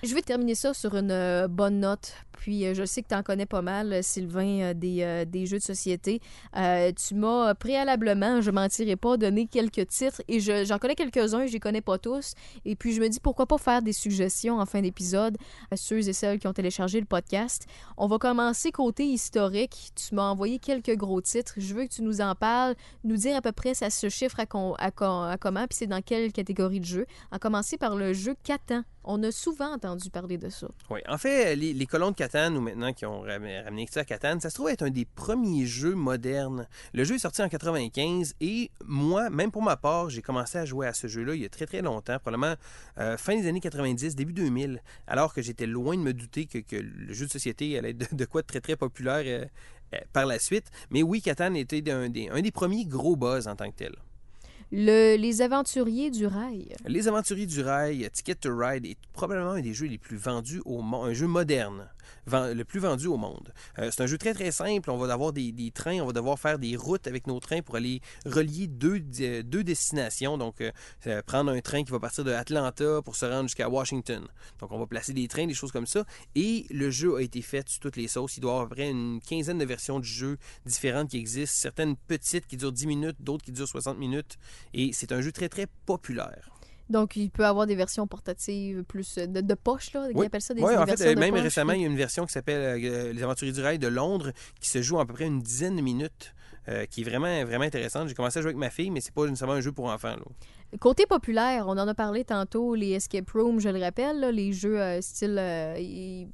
Je vais terminer ça sur une euh, bonne note. Puis euh, je sais que tu en connais pas mal, euh, Sylvain, des, des jeux de société. Tu m'as préalablement, je mentirai pas, donné quelques titres et je- j'en connais quelques-uns, je les connais pas tous. Et puis je me dis pourquoi pas faire des suggestions en fin d'épisode à ceux et celles qui ont téléchargé le podcast. On va commencer côté historique. Tu m'as envoyé quelques gros titres. Je veux que tu nous en parles, nous dire à peu près ça se chiffre à, à, comment, puis c'est dans quelle catégorie de jeu. À commencer par le jeu Catan. On a souvent entendu parler de ça. Oui. En fait, les, colons de Catane, ou maintenant qui ont ram- ramené ça à Catane, ça se trouve être un des premiers jeux modernes. Le jeu est sorti en 95 et moi, même pour ma part, j'ai commencé à jouer à ce jeu-là il y a très très longtemps, probablement euh, fin des années 90, début 2000, alors que j'étais loin de me douter que, le jeu de société allait être de, quoi de très très populaire euh, euh, par la suite. Mais oui, Catane était un des premiers gros buzz en tant que tel. Le, les aventuriers du rail. Les Aventuriers du Rail, Ticket to Ride est probablement un des jeux les plus vendus au monde, un jeu moderne, le plus vendu au monde. Euh, c'est un jeu très très simple. On va avoir des, trains, on va devoir faire des routes avec nos trains pour aller relier deux, deux destinations. Donc, euh, euh, prendre un train qui va partir de Atlanta pour se rendre jusqu'à Washington. Donc, on va placer des trains, des choses comme ça. Et le jeu a été fait sur toutes les sauces. Il doit y avoir à peu près une quinzaine de versions du jeu différentes qui existent. Certaines petites qui durent 10 minutes, d'autres qui durent 60 minutes. Et c'est un jeu très très populaire. Donc, il peut avoir des versions portatives plus euh, de, de poche, là. Ils Oui. appellent ça des, Oui, en fait, versions euh, de même poche, récemment, il y a une version qui s'appelle euh, Les Aventuriers du Rail de Londres qui se joue à peu près une dizaine de minutes, euh, qui est vraiment, vraiment intéressante. J'ai commencé à jouer avec ma fille, mais c'est pas nécessairement un jeu pour enfants. Là. Côté populaire, on en a parlé tantôt, les escape rooms, je le rappelle, là, les jeux euh, style,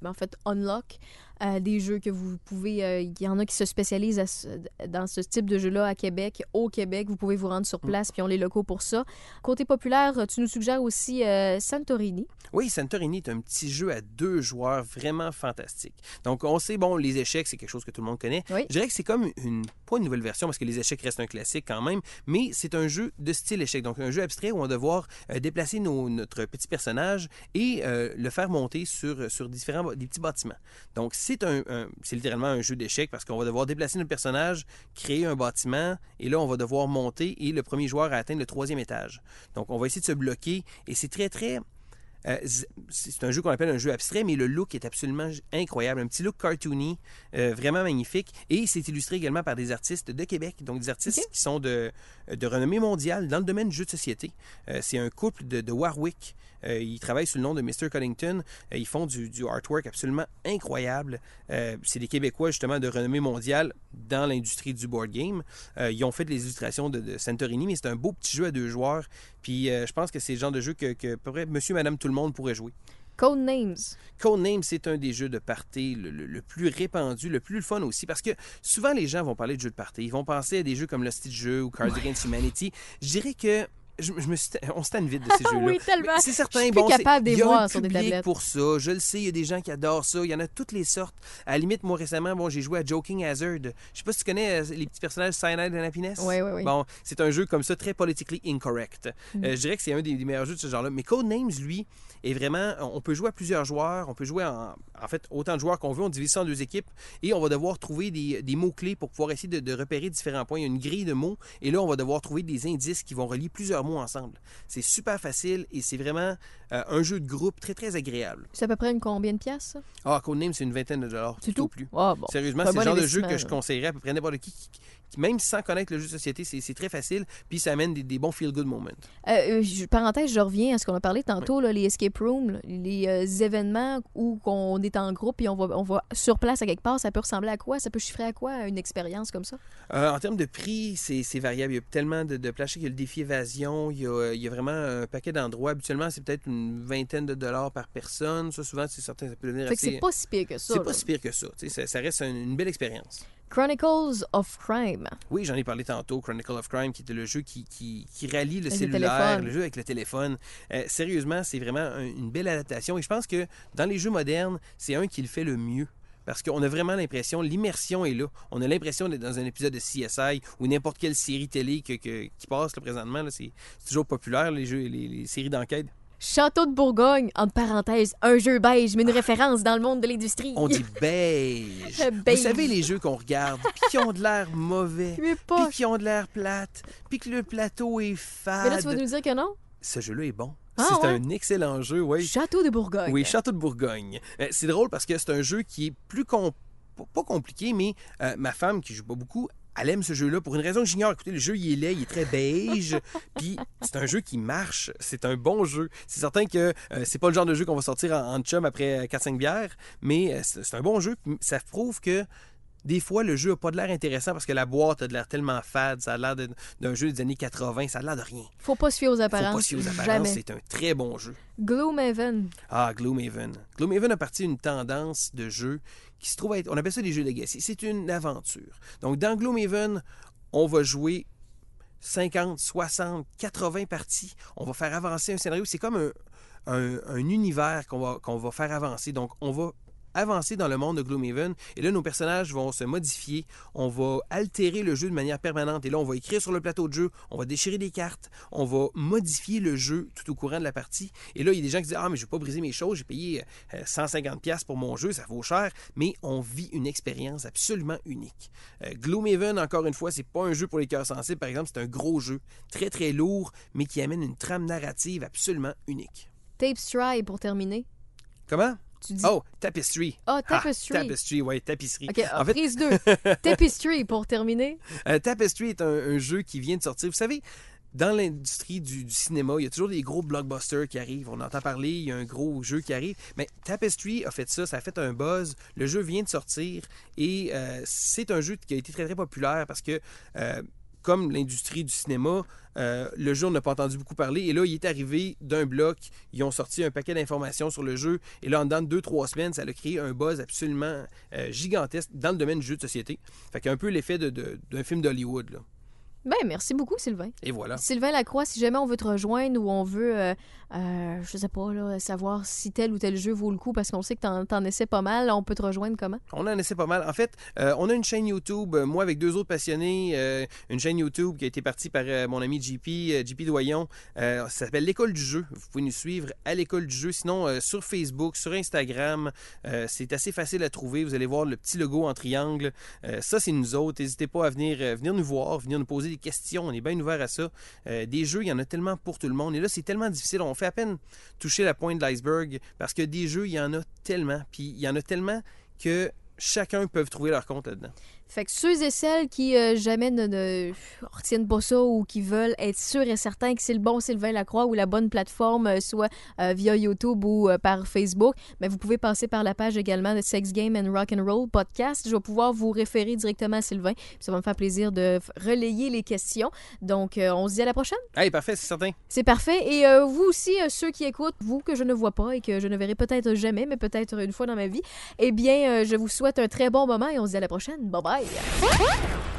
en fait, unlock, euh, des jeux que vous pouvez, euh, il y en a qui se spécialisent à ce- dans ce type de jeu-là à Québec, au Québec, vous pouvez vous rendre sur place, puis on les locaux pour ça. Côté populaire, tu nous suggères aussi euh, Santorini. Oui, Santorini est un petit jeu à deux joueurs vraiment fantastique. Donc, on sait, bon, les échecs, c'est quelque chose que tout le monde connaît. Oui. Je dirais que c'est comme une, pas une nouvelle version, parce que les échecs restent un classique quand même, mais c'est un jeu de style échec. Donc, un jeu abstrait où on va devoir euh, déplacer nos- notre petit personnage et le faire monter sur, sur différents des petits bâtiments. Donc, c'est littéralement un jeu d'échecs parce qu'on va devoir déplacer notre personnage, créer un bâtiment, et là, on va devoir monter et le premier joueur à atteindre le troisième étage. Donc, on va essayer de se bloquer et c'est très, très. Euh, c'est un jeu qu'on appelle un jeu abstrait, mais le look est absolument incroyable. Un petit look cartoony, euh, vraiment magnifique. Et c'est illustré également par des artistes de Québec, donc des artistes qui sont de, de renommée mondiale dans le domaine du jeu de société. Euh, c'est un couple de, de Warwick. Euh, ils travaillent sous le nom de Mr. Cuddington. Euh, ils font du, du artwork absolument incroyable. Euh, c'est des Québécois, justement, de renommée mondiale dans l'industrie du board game. Euh, ils ont fait les illustrations de, de Santorini, mais c'est un beau petit jeu à deux joueurs. Puis euh, je pense que c'est le genre de jeu que, que à peu près monsieur, madame, tout le monde pourrait jouer. Codenames. Codenames, c'est un des jeux de party le, le- le plus répandu, le plus fun aussi, parce que souvent les gens vont parler de jeux de party. Ils vont penser à des jeux comme Lost Jeu ou Cards Against Humanity. Je dirais que je, je me suis- on se tanne vite de ces jeux-là. Oui, tellement. C'est certain, Je suis plus bon, capable de les il y a voir sur des tablettes. pour ça. Je le sais, il y a des gens qui adorent ça. Il y en a toutes les sortes. À la limite, moi récemment, bon, j'ai joué à Joking Hazard. Je sais pas si tu connais euh, les petits personnages Cyanide and Happiness. Oui, oui, oui. Bon, c'est un jeu comme ça, très politically incorrect. Mm. Euh, je dirais que c'est un des, des meilleurs jeux de ce genre-là. Mais Codenames, lui, est vraiment. On peut jouer à plusieurs joueurs. On peut jouer en, en fait autant de joueurs qu'on veut. On divise ça en deux équipes. Et on va devoir trouver des, des mots-clés pour pouvoir essayer de, de repérer différents points. Il y a une grille de mots. Et là, on va devoir trouver des indices qui vont relier plusieurs mots mots ensemble. C'est super facile et c'est vraiment euh, un jeu de groupe très, très agréable. C'est à peu près une combien de pièces, ça? Ah, Codename, c'est une vingtaine de dollars. C'est tout? plus. Ah, bon. Sérieusement, C'est le bon genre de jeu que je conseillerais à peu près n'importe qui- même sans connaître le jeu de société, c'est très facile, puis ça amène des, des bons feel-good moments. Euh, euh, je- parenthèse, je reviens à ce qu'on a parlé tantôt, là, les escape rooms, les euh, événements où on est en groupe et on va, on va sur place à quelque part, ça peut ressembler à quoi? Ça peut chiffrer à quoi une expérience comme ça? Euh, en termes de prix, c'est variable. Il y a tellement de, de plages. Il y a le défi évasion. Il y a, il y a vraiment un paquet d'endroits. Habituellement, c'est peut-être une vingtaine de dollars par personne. Ça, souvent, c'est certain, ça peut devenir Fait assez... c'est pas si pire que ça. C'est pas si pire que ça. Ça, ça reste une, une belle expérience. Chronicles of Crime. Oui, j'en ai parlé tantôt, Chronicle of Crime, qui était le jeu qui, qui, qui rallie le Avec cellulaire, le jeu avec le téléphone. Euh, sérieusement, c'est vraiment un- une belle adaptation. Et je pense que dans les jeux modernes, c'est un qui le fait le mieux. Parce qu'on a vraiment l'impression, l'immersion est là. On a l'impression d'être dans un épisode de CSI ou n'importe quelle série télé que- que- qui passe là, présentement. c'est toujours populaire, les, jeux, les, les séries d'enquête. Château de Bourgogne, entre parenthèses, un jeu beige, mais une référence dans le monde de l'industrie. On dit beige. Beige. Vous savez, les jeux qu'on regarde, puis qui ont de l'air mauvais, Mais puis qui ont de l'air plate, puis que le plateau est fade. Mais là, tu vas nous dire que non? ce jeu-là est bon. Ah, c'est ouais? un excellent jeu, oui. Château de Bourgogne. Oui, Château de Bourgogne. Euh, c'est drôle parce que c'est un jeu qui est plus pas compliqué, mais euh, ma femme qui joue pas beaucoup, elle aime ce jeu-là pour une raison que j'ignore. Écoutez, le jeu il est laid, il est très beige, puis c'est un jeu qui marche. C'est un bon jeu. C'est certain que euh, c'est pas le genre de jeu qu'on va sortir en, en chum après 4-5 bières, mais euh, c'est un bon jeu. Ça prouve que des fois, le jeu a pas de l'air intéressant parce que la boîte a de l'air tellement fade, ça a l'air d'un jeu des années 80, ça a l'air de rien. Faut pas se fier aux Faut apparences. pas se fier aux apparences, c'est un très bon jeu. Gloomhaven. Ah, Gloomhaven. Gloomhaven a parti d'une tendance de jeu qui se trouve être. On appelle ça des jeux legacy. C'est une aventure. Donc, dans Gloomhaven, on va jouer 50, 60, 80 parties. On va faire avancer un scénario. C'est comme un, un- un univers qu'on va, qu'on va faire avancer. Donc, on va avancer dans le monde de Gloomhaven. Et là, nos personnages vont se modifier. On va altérer le jeu de manière permanente. Et là, on va écrire sur le plateau de jeu. On va déchirer des cartes. On va modifier le jeu tout au courant de la partie. Et là, il y a des gens qui disent Ah, mais je ne vais pas briser mes choses. J'ai payé euh, 150$ pour mon jeu. Ça vaut cher. Mais on vit une expérience absolument unique. Euh, Gloomhaven, encore une fois, c'est pas un jeu pour les cœurs sensibles. Par exemple, c'est un gros jeu. Très, très lourd, mais qui amène une trame narrative absolument unique. Tape Stry pour terminer. Comment? Tu dis. Oh, Tapestry. Ah, Tapestry. Ah, tapestry, oui, tapisserie. OK, En fait, prise 2. Tapestry pour terminer. Euh, Tapestry est un, un jeu qui vient de sortir. Vous savez, dans l'industrie du, du cinéma, il y a toujours des gros blockbusters qui arrivent. On entend parler, il y a un gros jeu qui arrive. Mais Tapestry a fait ça, ça a fait un buzz. Le jeu vient de sortir et euh, c'est un jeu qui a été très, très populaire parce que, euh, comme l'industrie du cinéma, euh, le jeu, on n'a pas entendu beaucoup parler. Et là, il est arrivé d'un bloc. Ils ont sorti un paquet d'informations sur le jeu. Et là, en dedans de deux, trois semaines, ça a créé un buzz absolument euh, gigantesque dans le domaine du jeu de société. Fait qu'un peu l'effet de- de- d'un film d'Hollywood. là. Ben, merci beaucoup, Sylvain. Et voilà. Sylvain Lacroix, si jamais on veut te rejoindre ou on veut, euh, euh, je sais pas, savoir si tel ou tel jeu vaut le coup parce qu'on sait que t'en, t'en essaies pas mal, on peut te rejoindre comment? On en essaie pas mal. En fait, euh, on a une chaîne YouTube, euh, moi avec deux autres passionnés, euh, une chaîne YouTube qui a été partie par mon ami JP, JP Doyon. Ça s'appelle L'école du jeu. Vous pouvez nous suivre à l'école du jeu. Sinon, sur Facebook, sur Instagram, c'est assez facile à trouver. Vous allez voir le petit logo en triangle. Ça, c'est nous autres. N'hésitez pas à venir, venir nous voir, venir nous poser des questions. On est bien ouvert à ça. Des jeux, il y en a tellement pour tout le monde. Et là, c'est tellement difficile. À peine toucher la pointe de l'iceberg parce que des jeux, il y en a tellement. Puis il y en a tellement que chacun peut trouver leur compte là-dedans. Fait que ceux et celles qui euh, jamais ne, ne retiennent pas ça ou qui veulent être sûrs et certains que c'est le bon Sylvain Lacroix ou la bonne plateforme, euh, soit euh, via YouTube ou par Facebook, mais vous pouvez passer par la page également de Sex Game and Rock and Roll podcast. Je vais pouvoir vous référer directement à Sylvain. Ça va me faire plaisir de relayer les questions. Donc, on se dit à la prochaine. Hey, parfait, c'est certain. C'est parfait. Et vous aussi, ceux qui écoutent, vous que je ne vois pas et que je ne verrai peut-être jamais, mais peut-être une fois dans ma vie, eh bien, je vous souhaite un très bon moment et on se dit à la prochaine. Bye bye. fire.